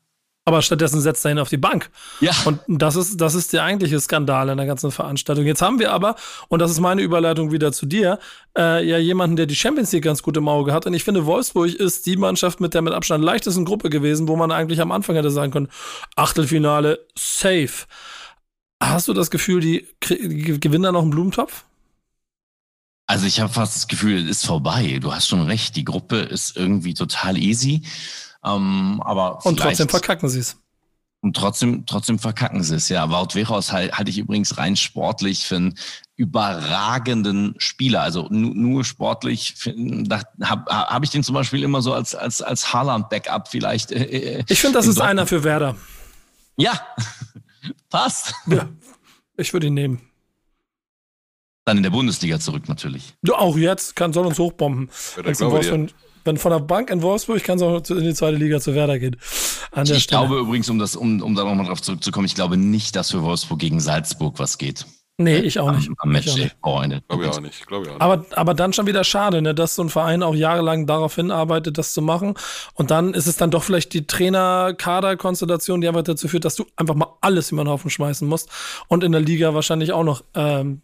aber stattdessen setzt er ihn auf die Bank. Ja. Und das ist, das ist der eigentliche Skandal in der ganzen Veranstaltung. Jetzt haben wir aber, und das ist meine Überleitung wieder zu dir, äh, ja jemanden, der die Champions League ganz gut im Auge hat. Und ich finde, Wolfsburg ist die Mannschaft mit der mit Abstand leichtesten Gruppe gewesen, wo man eigentlich am Anfang hätte sagen können, Achtelfinale, safe. Hast du das Gefühl, die, die gewinnen da noch einen Blumentopf? Also ich habe fast das Gefühl, es ist vorbei. Du hast schon recht, die Gruppe ist irgendwie total easy. Ähm, aber und trotzdem verkacken sie es. Und trotzdem, trotzdem verkacken sie es, ja. Wout Weghorst halte halt ich übrigens rein sportlich für einen überragenden Spieler. Also nur, nur sportlich habe hab ich den zum Beispiel immer so als, als, als Haaland-Backup vielleicht. Äh, äh ich finde, das ist Dortmund. einer für Werder. Ja, passt. Ja, ich würde ihn nehmen. Dann in der Bundesliga zurück natürlich. Du auch jetzt, kann soll uns hochbomben. Ja, wenn von der Bank in Wolfsburg kann es auch in die zweite Liga zu Werder gehen. ich Stelle. glaube übrigens, um das, um, um da nochmal drauf zurückzukommen, ich glaube nicht, dass für Wolfsburg gegen Salzburg was geht. Nee, ich auch nicht. Am, am Match ich auch nicht. Glaube ich auch nicht. Glaube ich auch nicht. Aber, aber dann schon wieder schade, ne, dass so ein Verein auch jahrelang darauf hinarbeitet, das zu machen. Und dann ist es dann doch vielleicht die Trainer-Kader-Konstellation, die einfach dazu führt, dass du einfach mal alles über den Haufen schmeißen musst. Und in der Liga wahrscheinlich auch noch ähm,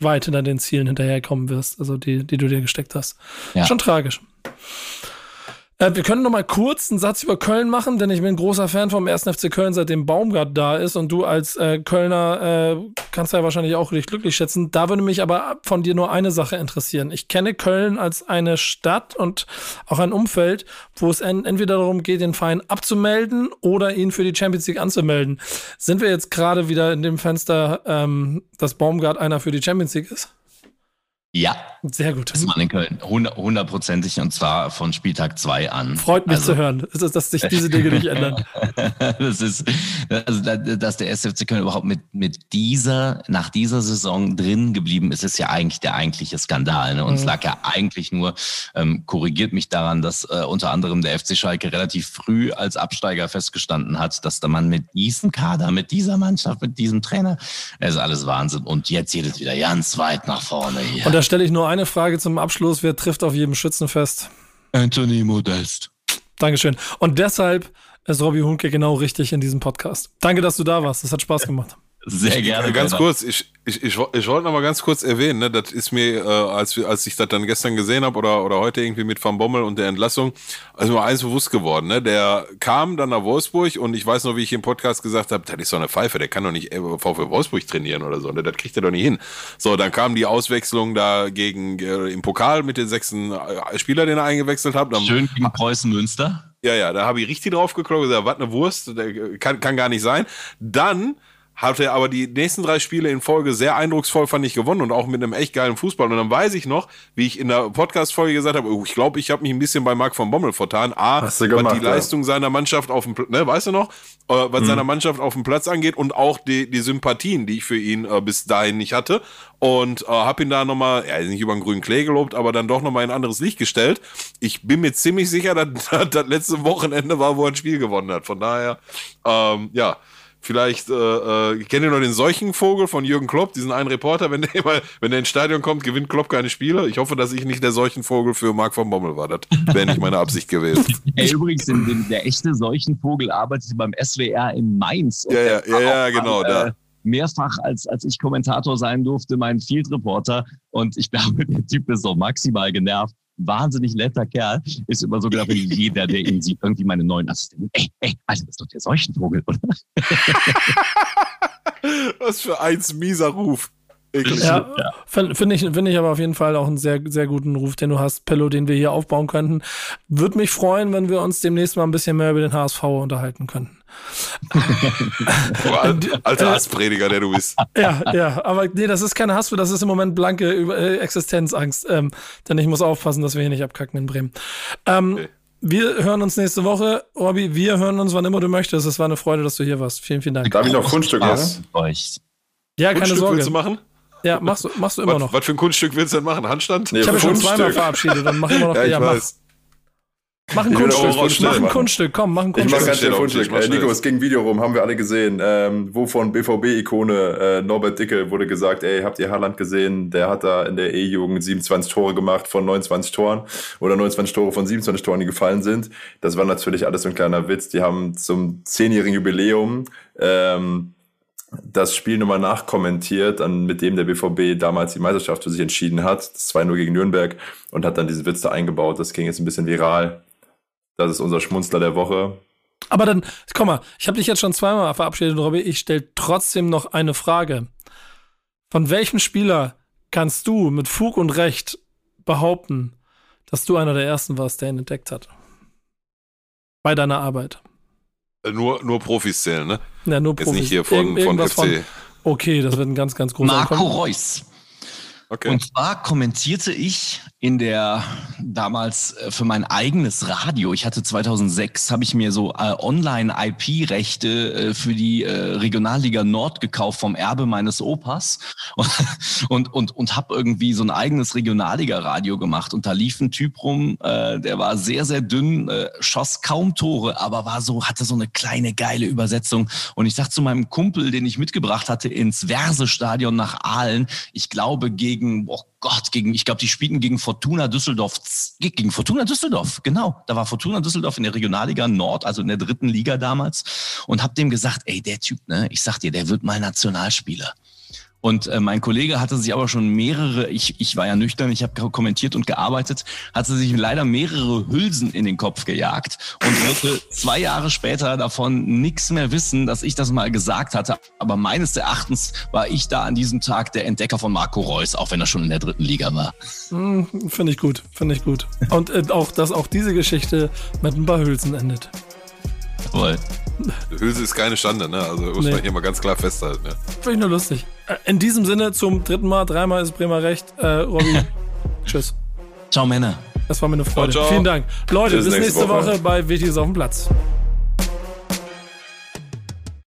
weit hinter den Zielen hinterherkommen wirst, also die, die du dir gesteckt hast. Ja. Schon tragisch. Äh, wir können noch mal kurz einen Satz über Köln machen, denn ich bin großer Fan vom 1. FC Köln, seitdem Baumgart da ist und du als äh, Kölner äh, kannst ja wahrscheinlich auch dich glücklich schätzen. Da würde mich aber von dir nur eine Sache interessieren. Ich kenne Köln als eine Stadt und auch ein Umfeld, wo es en entweder darum geht, den Verein abzumelden oder ihn für die Champions League anzumelden. Sind wir jetzt gerade wieder in dem Fenster, ähm, dass Baumgart einer für die Champions League ist? Ja. Sehr gut. Das war in Köln. Hundertprozentig und zwar von Spieltag 2 an. Freut mich also, zu hören, dass, dass sich diese Dinge nicht ändern. das ist, also, dass der SFC Köln überhaupt mit, mit dieser, nach dieser Saison drin geblieben ist, ist ja eigentlich der eigentliche Skandal. Ne? Und mhm. es lag ja eigentlich nur, ähm, korrigiert mich daran, dass äh, unter anderem der FC Schalke relativ früh als Absteiger festgestanden hat, dass der Mann mit diesem Kader, mit dieser Mannschaft, mit diesem Trainer, es ist alles Wahnsinn. Und jetzt geht es wieder ganz weit nach vorne hier. Und da stelle ich nur eine Frage zum Abschluss. Wer trifft auf jedem Schützenfest? Anthony Modest. Dankeschön. Und deshalb ist Robbie Hunke genau richtig in diesem Podcast. Danke, dass du da warst. Das hat Spaß gemacht. Sehr gerne. Ganz kurz, ich, ich, ich, ich wollte noch mal ganz kurz erwähnen, ne, das ist mir, äh, als, als ich das dann gestern gesehen habe oder, oder heute irgendwie mit Van Bommel und der Entlassung, also mir eins bewusst geworden. Ne? Der kam dann nach Wolfsburg und ich weiß noch, wie ich im Podcast gesagt habe, das ist so eine Pfeife, der kann doch nicht VfL Wolfsburg trainieren oder so, ne? das kriegt er doch nicht hin. So, dann kam die Auswechslung da gegen äh, im Pokal mit den sechsten äh, Spieler, den er eingewechselt hat. Dann, Schön gegen Preußen Münster. Ja, ja, da habe ich richtig drauf geklopft, gesagt, was eine Wurst, der kann, kann gar nicht sein. Dann hat er aber die nächsten drei Spiele in Folge sehr eindrucksvoll, fand ich, gewonnen und auch mit einem echt geilen Fußball. Und dann weiß ich noch, wie ich in der Podcast-Folge gesagt habe, oh, ich glaube, ich habe mich ein bisschen bei Marc von Bommel vertan. A, was gemacht, die ja. Leistung seiner Mannschaft auf dem, ne, weißt du noch, äh, was mhm. seiner Mannschaft auf dem Platz angeht und auch die, die Sympathien, die ich für ihn äh, bis dahin nicht hatte. Und äh, habe ihn da nochmal, ja, nicht über den grünen Klee gelobt, aber dann doch nochmal in ein anderes Licht gestellt. Ich bin mir ziemlich sicher, dass das letzte Wochenende war, wo er ein Spiel gewonnen hat. Von daher, ähm, ja, Vielleicht äh, äh, kennt ihr noch den Seuchenvogel von Jürgen Klopp, diesen einen Reporter, wenn der immer, wenn der ins Stadion kommt, gewinnt Klopp keine Spiele. Ich hoffe, dass ich nicht der Seuchenvogel für Marc von Bommel war. Das wäre nicht meine Absicht gewesen. Ey, übrigens, den, den, der echte Seuchenvogel arbeitet beim SWR in Mainz. Ja, ja, ja, ja, genau, da. Äh, mehrfach, als, als ich Kommentator sein durfte, mein Field Reporter. Und ich glaube, der Typ ist so maximal genervt wahnsinnig netter Kerl, ist immer so gedacht, jeder, der ihn sieht, irgendwie meine neuen Assistenten. Ey, ey, Alter, das ist doch der Seuchenvogel, oder? Was für eins mieser Ruf. Ja, ja. finde ich, find ich aber auf jeden Fall auch einen sehr, sehr guten Ruf, den du hast, Pello, den wir hier aufbauen könnten. Würde mich freuen, wenn wir uns demnächst mal ein bisschen mehr über den HSV unterhalten könnten. Alter Hassprediger, der du bist. Ja, ja, aber nee, das ist keine Hass, das ist im Moment blanke äh, Existenzangst. Ähm, denn ich muss aufpassen, dass wir hier nicht abkacken in Bremen. Ähm, okay. Wir hören uns nächste Woche. Robby, wir hören uns, wann immer du möchtest. Es war eine Freude, dass du hier warst. Vielen, vielen Dank. Darf ich noch Kunststück machen? Ja, keine Sorge. willst du machen? Ja, machst du, machst du immer was, noch. Was für ein Kunststück willst du denn machen? Handstand? Nee, ich habe schon zweimal verabschiedet, dann mach immer noch ja, ich ja, weiß. Mach ein Kunststück, mach ein Kunststück, komm, mach ein Kunststück. Ich mach ganz schnell ein Kunststück. Äh, Nico, es ging Video rum, haben wir alle gesehen, ähm, wo von BVB-Ikone äh, Norbert Dickel wurde gesagt, ey, habt ihr Haaland gesehen? Der hat da in der E-Jugend 27 Tore gemacht von 29 Toren oder 29 Tore von 27 Toren, die gefallen sind. Das war natürlich alles so ein kleiner Witz. Die haben zum zehnjährigen Jubiläum ähm, das Spiel nochmal nachkommentiert, an, mit dem der BVB damals die Meisterschaft für sich entschieden hat. Das 2-0 gegen Nürnberg und hat dann diesen Witz da eingebaut. Das ging jetzt ein bisschen viral. Das ist unser Schmunzler der Woche. Aber dann, komm mal, ich habe dich jetzt schon zweimal verabschiedet, Robby. Ich stelle trotzdem noch eine Frage. Von welchem Spieler kannst du mit Fug und Recht behaupten, dass du einer der ersten warst, der ihn entdeckt hat? Bei deiner Arbeit. Äh, nur, nur Profis zählen, ne? Ja, nur Profis. Jetzt nicht hier von, von FC. Von, okay, das wird ein ganz, ganz großer Marco Reus. Okay. Und zwar kommentierte ich in der damals äh, für mein eigenes Radio, ich hatte 2006, habe ich mir so äh, Online-IP-Rechte äh, für die äh, Regionalliga Nord gekauft vom Erbe meines Opas und, und, und, und habe irgendwie so ein eigenes Regionalliga-Radio gemacht. Und da lief ein Typ rum, äh, der war sehr, sehr dünn, äh, schoss kaum Tore, aber war so, hatte so eine kleine geile Übersetzung. Und ich sag zu meinem Kumpel, den ich mitgebracht hatte ins Verse-Stadion nach Aalen, ich glaube gegen oh Gott, gegen, ich glaube, die spielten gegen Fortuna Düsseldorf, gegen Fortuna Düsseldorf, genau. Da war Fortuna Düsseldorf in der Regionalliga Nord, also in der dritten Liga damals und hab dem gesagt, ey, der Typ, ne, ich sag dir, der wird mal Nationalspieler. Und äh, mein Kollege hatte sich aber schon mehrere, ich, ich war ja nüchtern, ich habe kommentiert und gearbeitet, hatte sich leider mehrere Hülsen in den Kopf gejagt und wollte zwei Jahre später davon nichts mehr wissen, dass ich das mal gesagt hatte. Aber meines Erachtens war ich da an diesem Tag der Entdecker von Marco Reus, auch wenn er schon in der dritten Liga war. Hm, finde ich gut, finde ich gut. Und äh, auch, dass auch diese Geschichte mit ein paar Hülsen endet. Jawohl. Hülse ist keine Schande, ne? Also muss nee. man hier mal ganz klar festhalten. Ja. Finde ich nur lustig. In diesem Sinne zum dritten Mal, dreimal ist Bremer recht. Äh, Robby, tschüss. Ciao Männer. Das war mir eine Freude. Ciao, ciao. Vielen Dank. Leute, Bis bis, nächste nächste Woche, Woche bei Wichtiges auf dem Platz.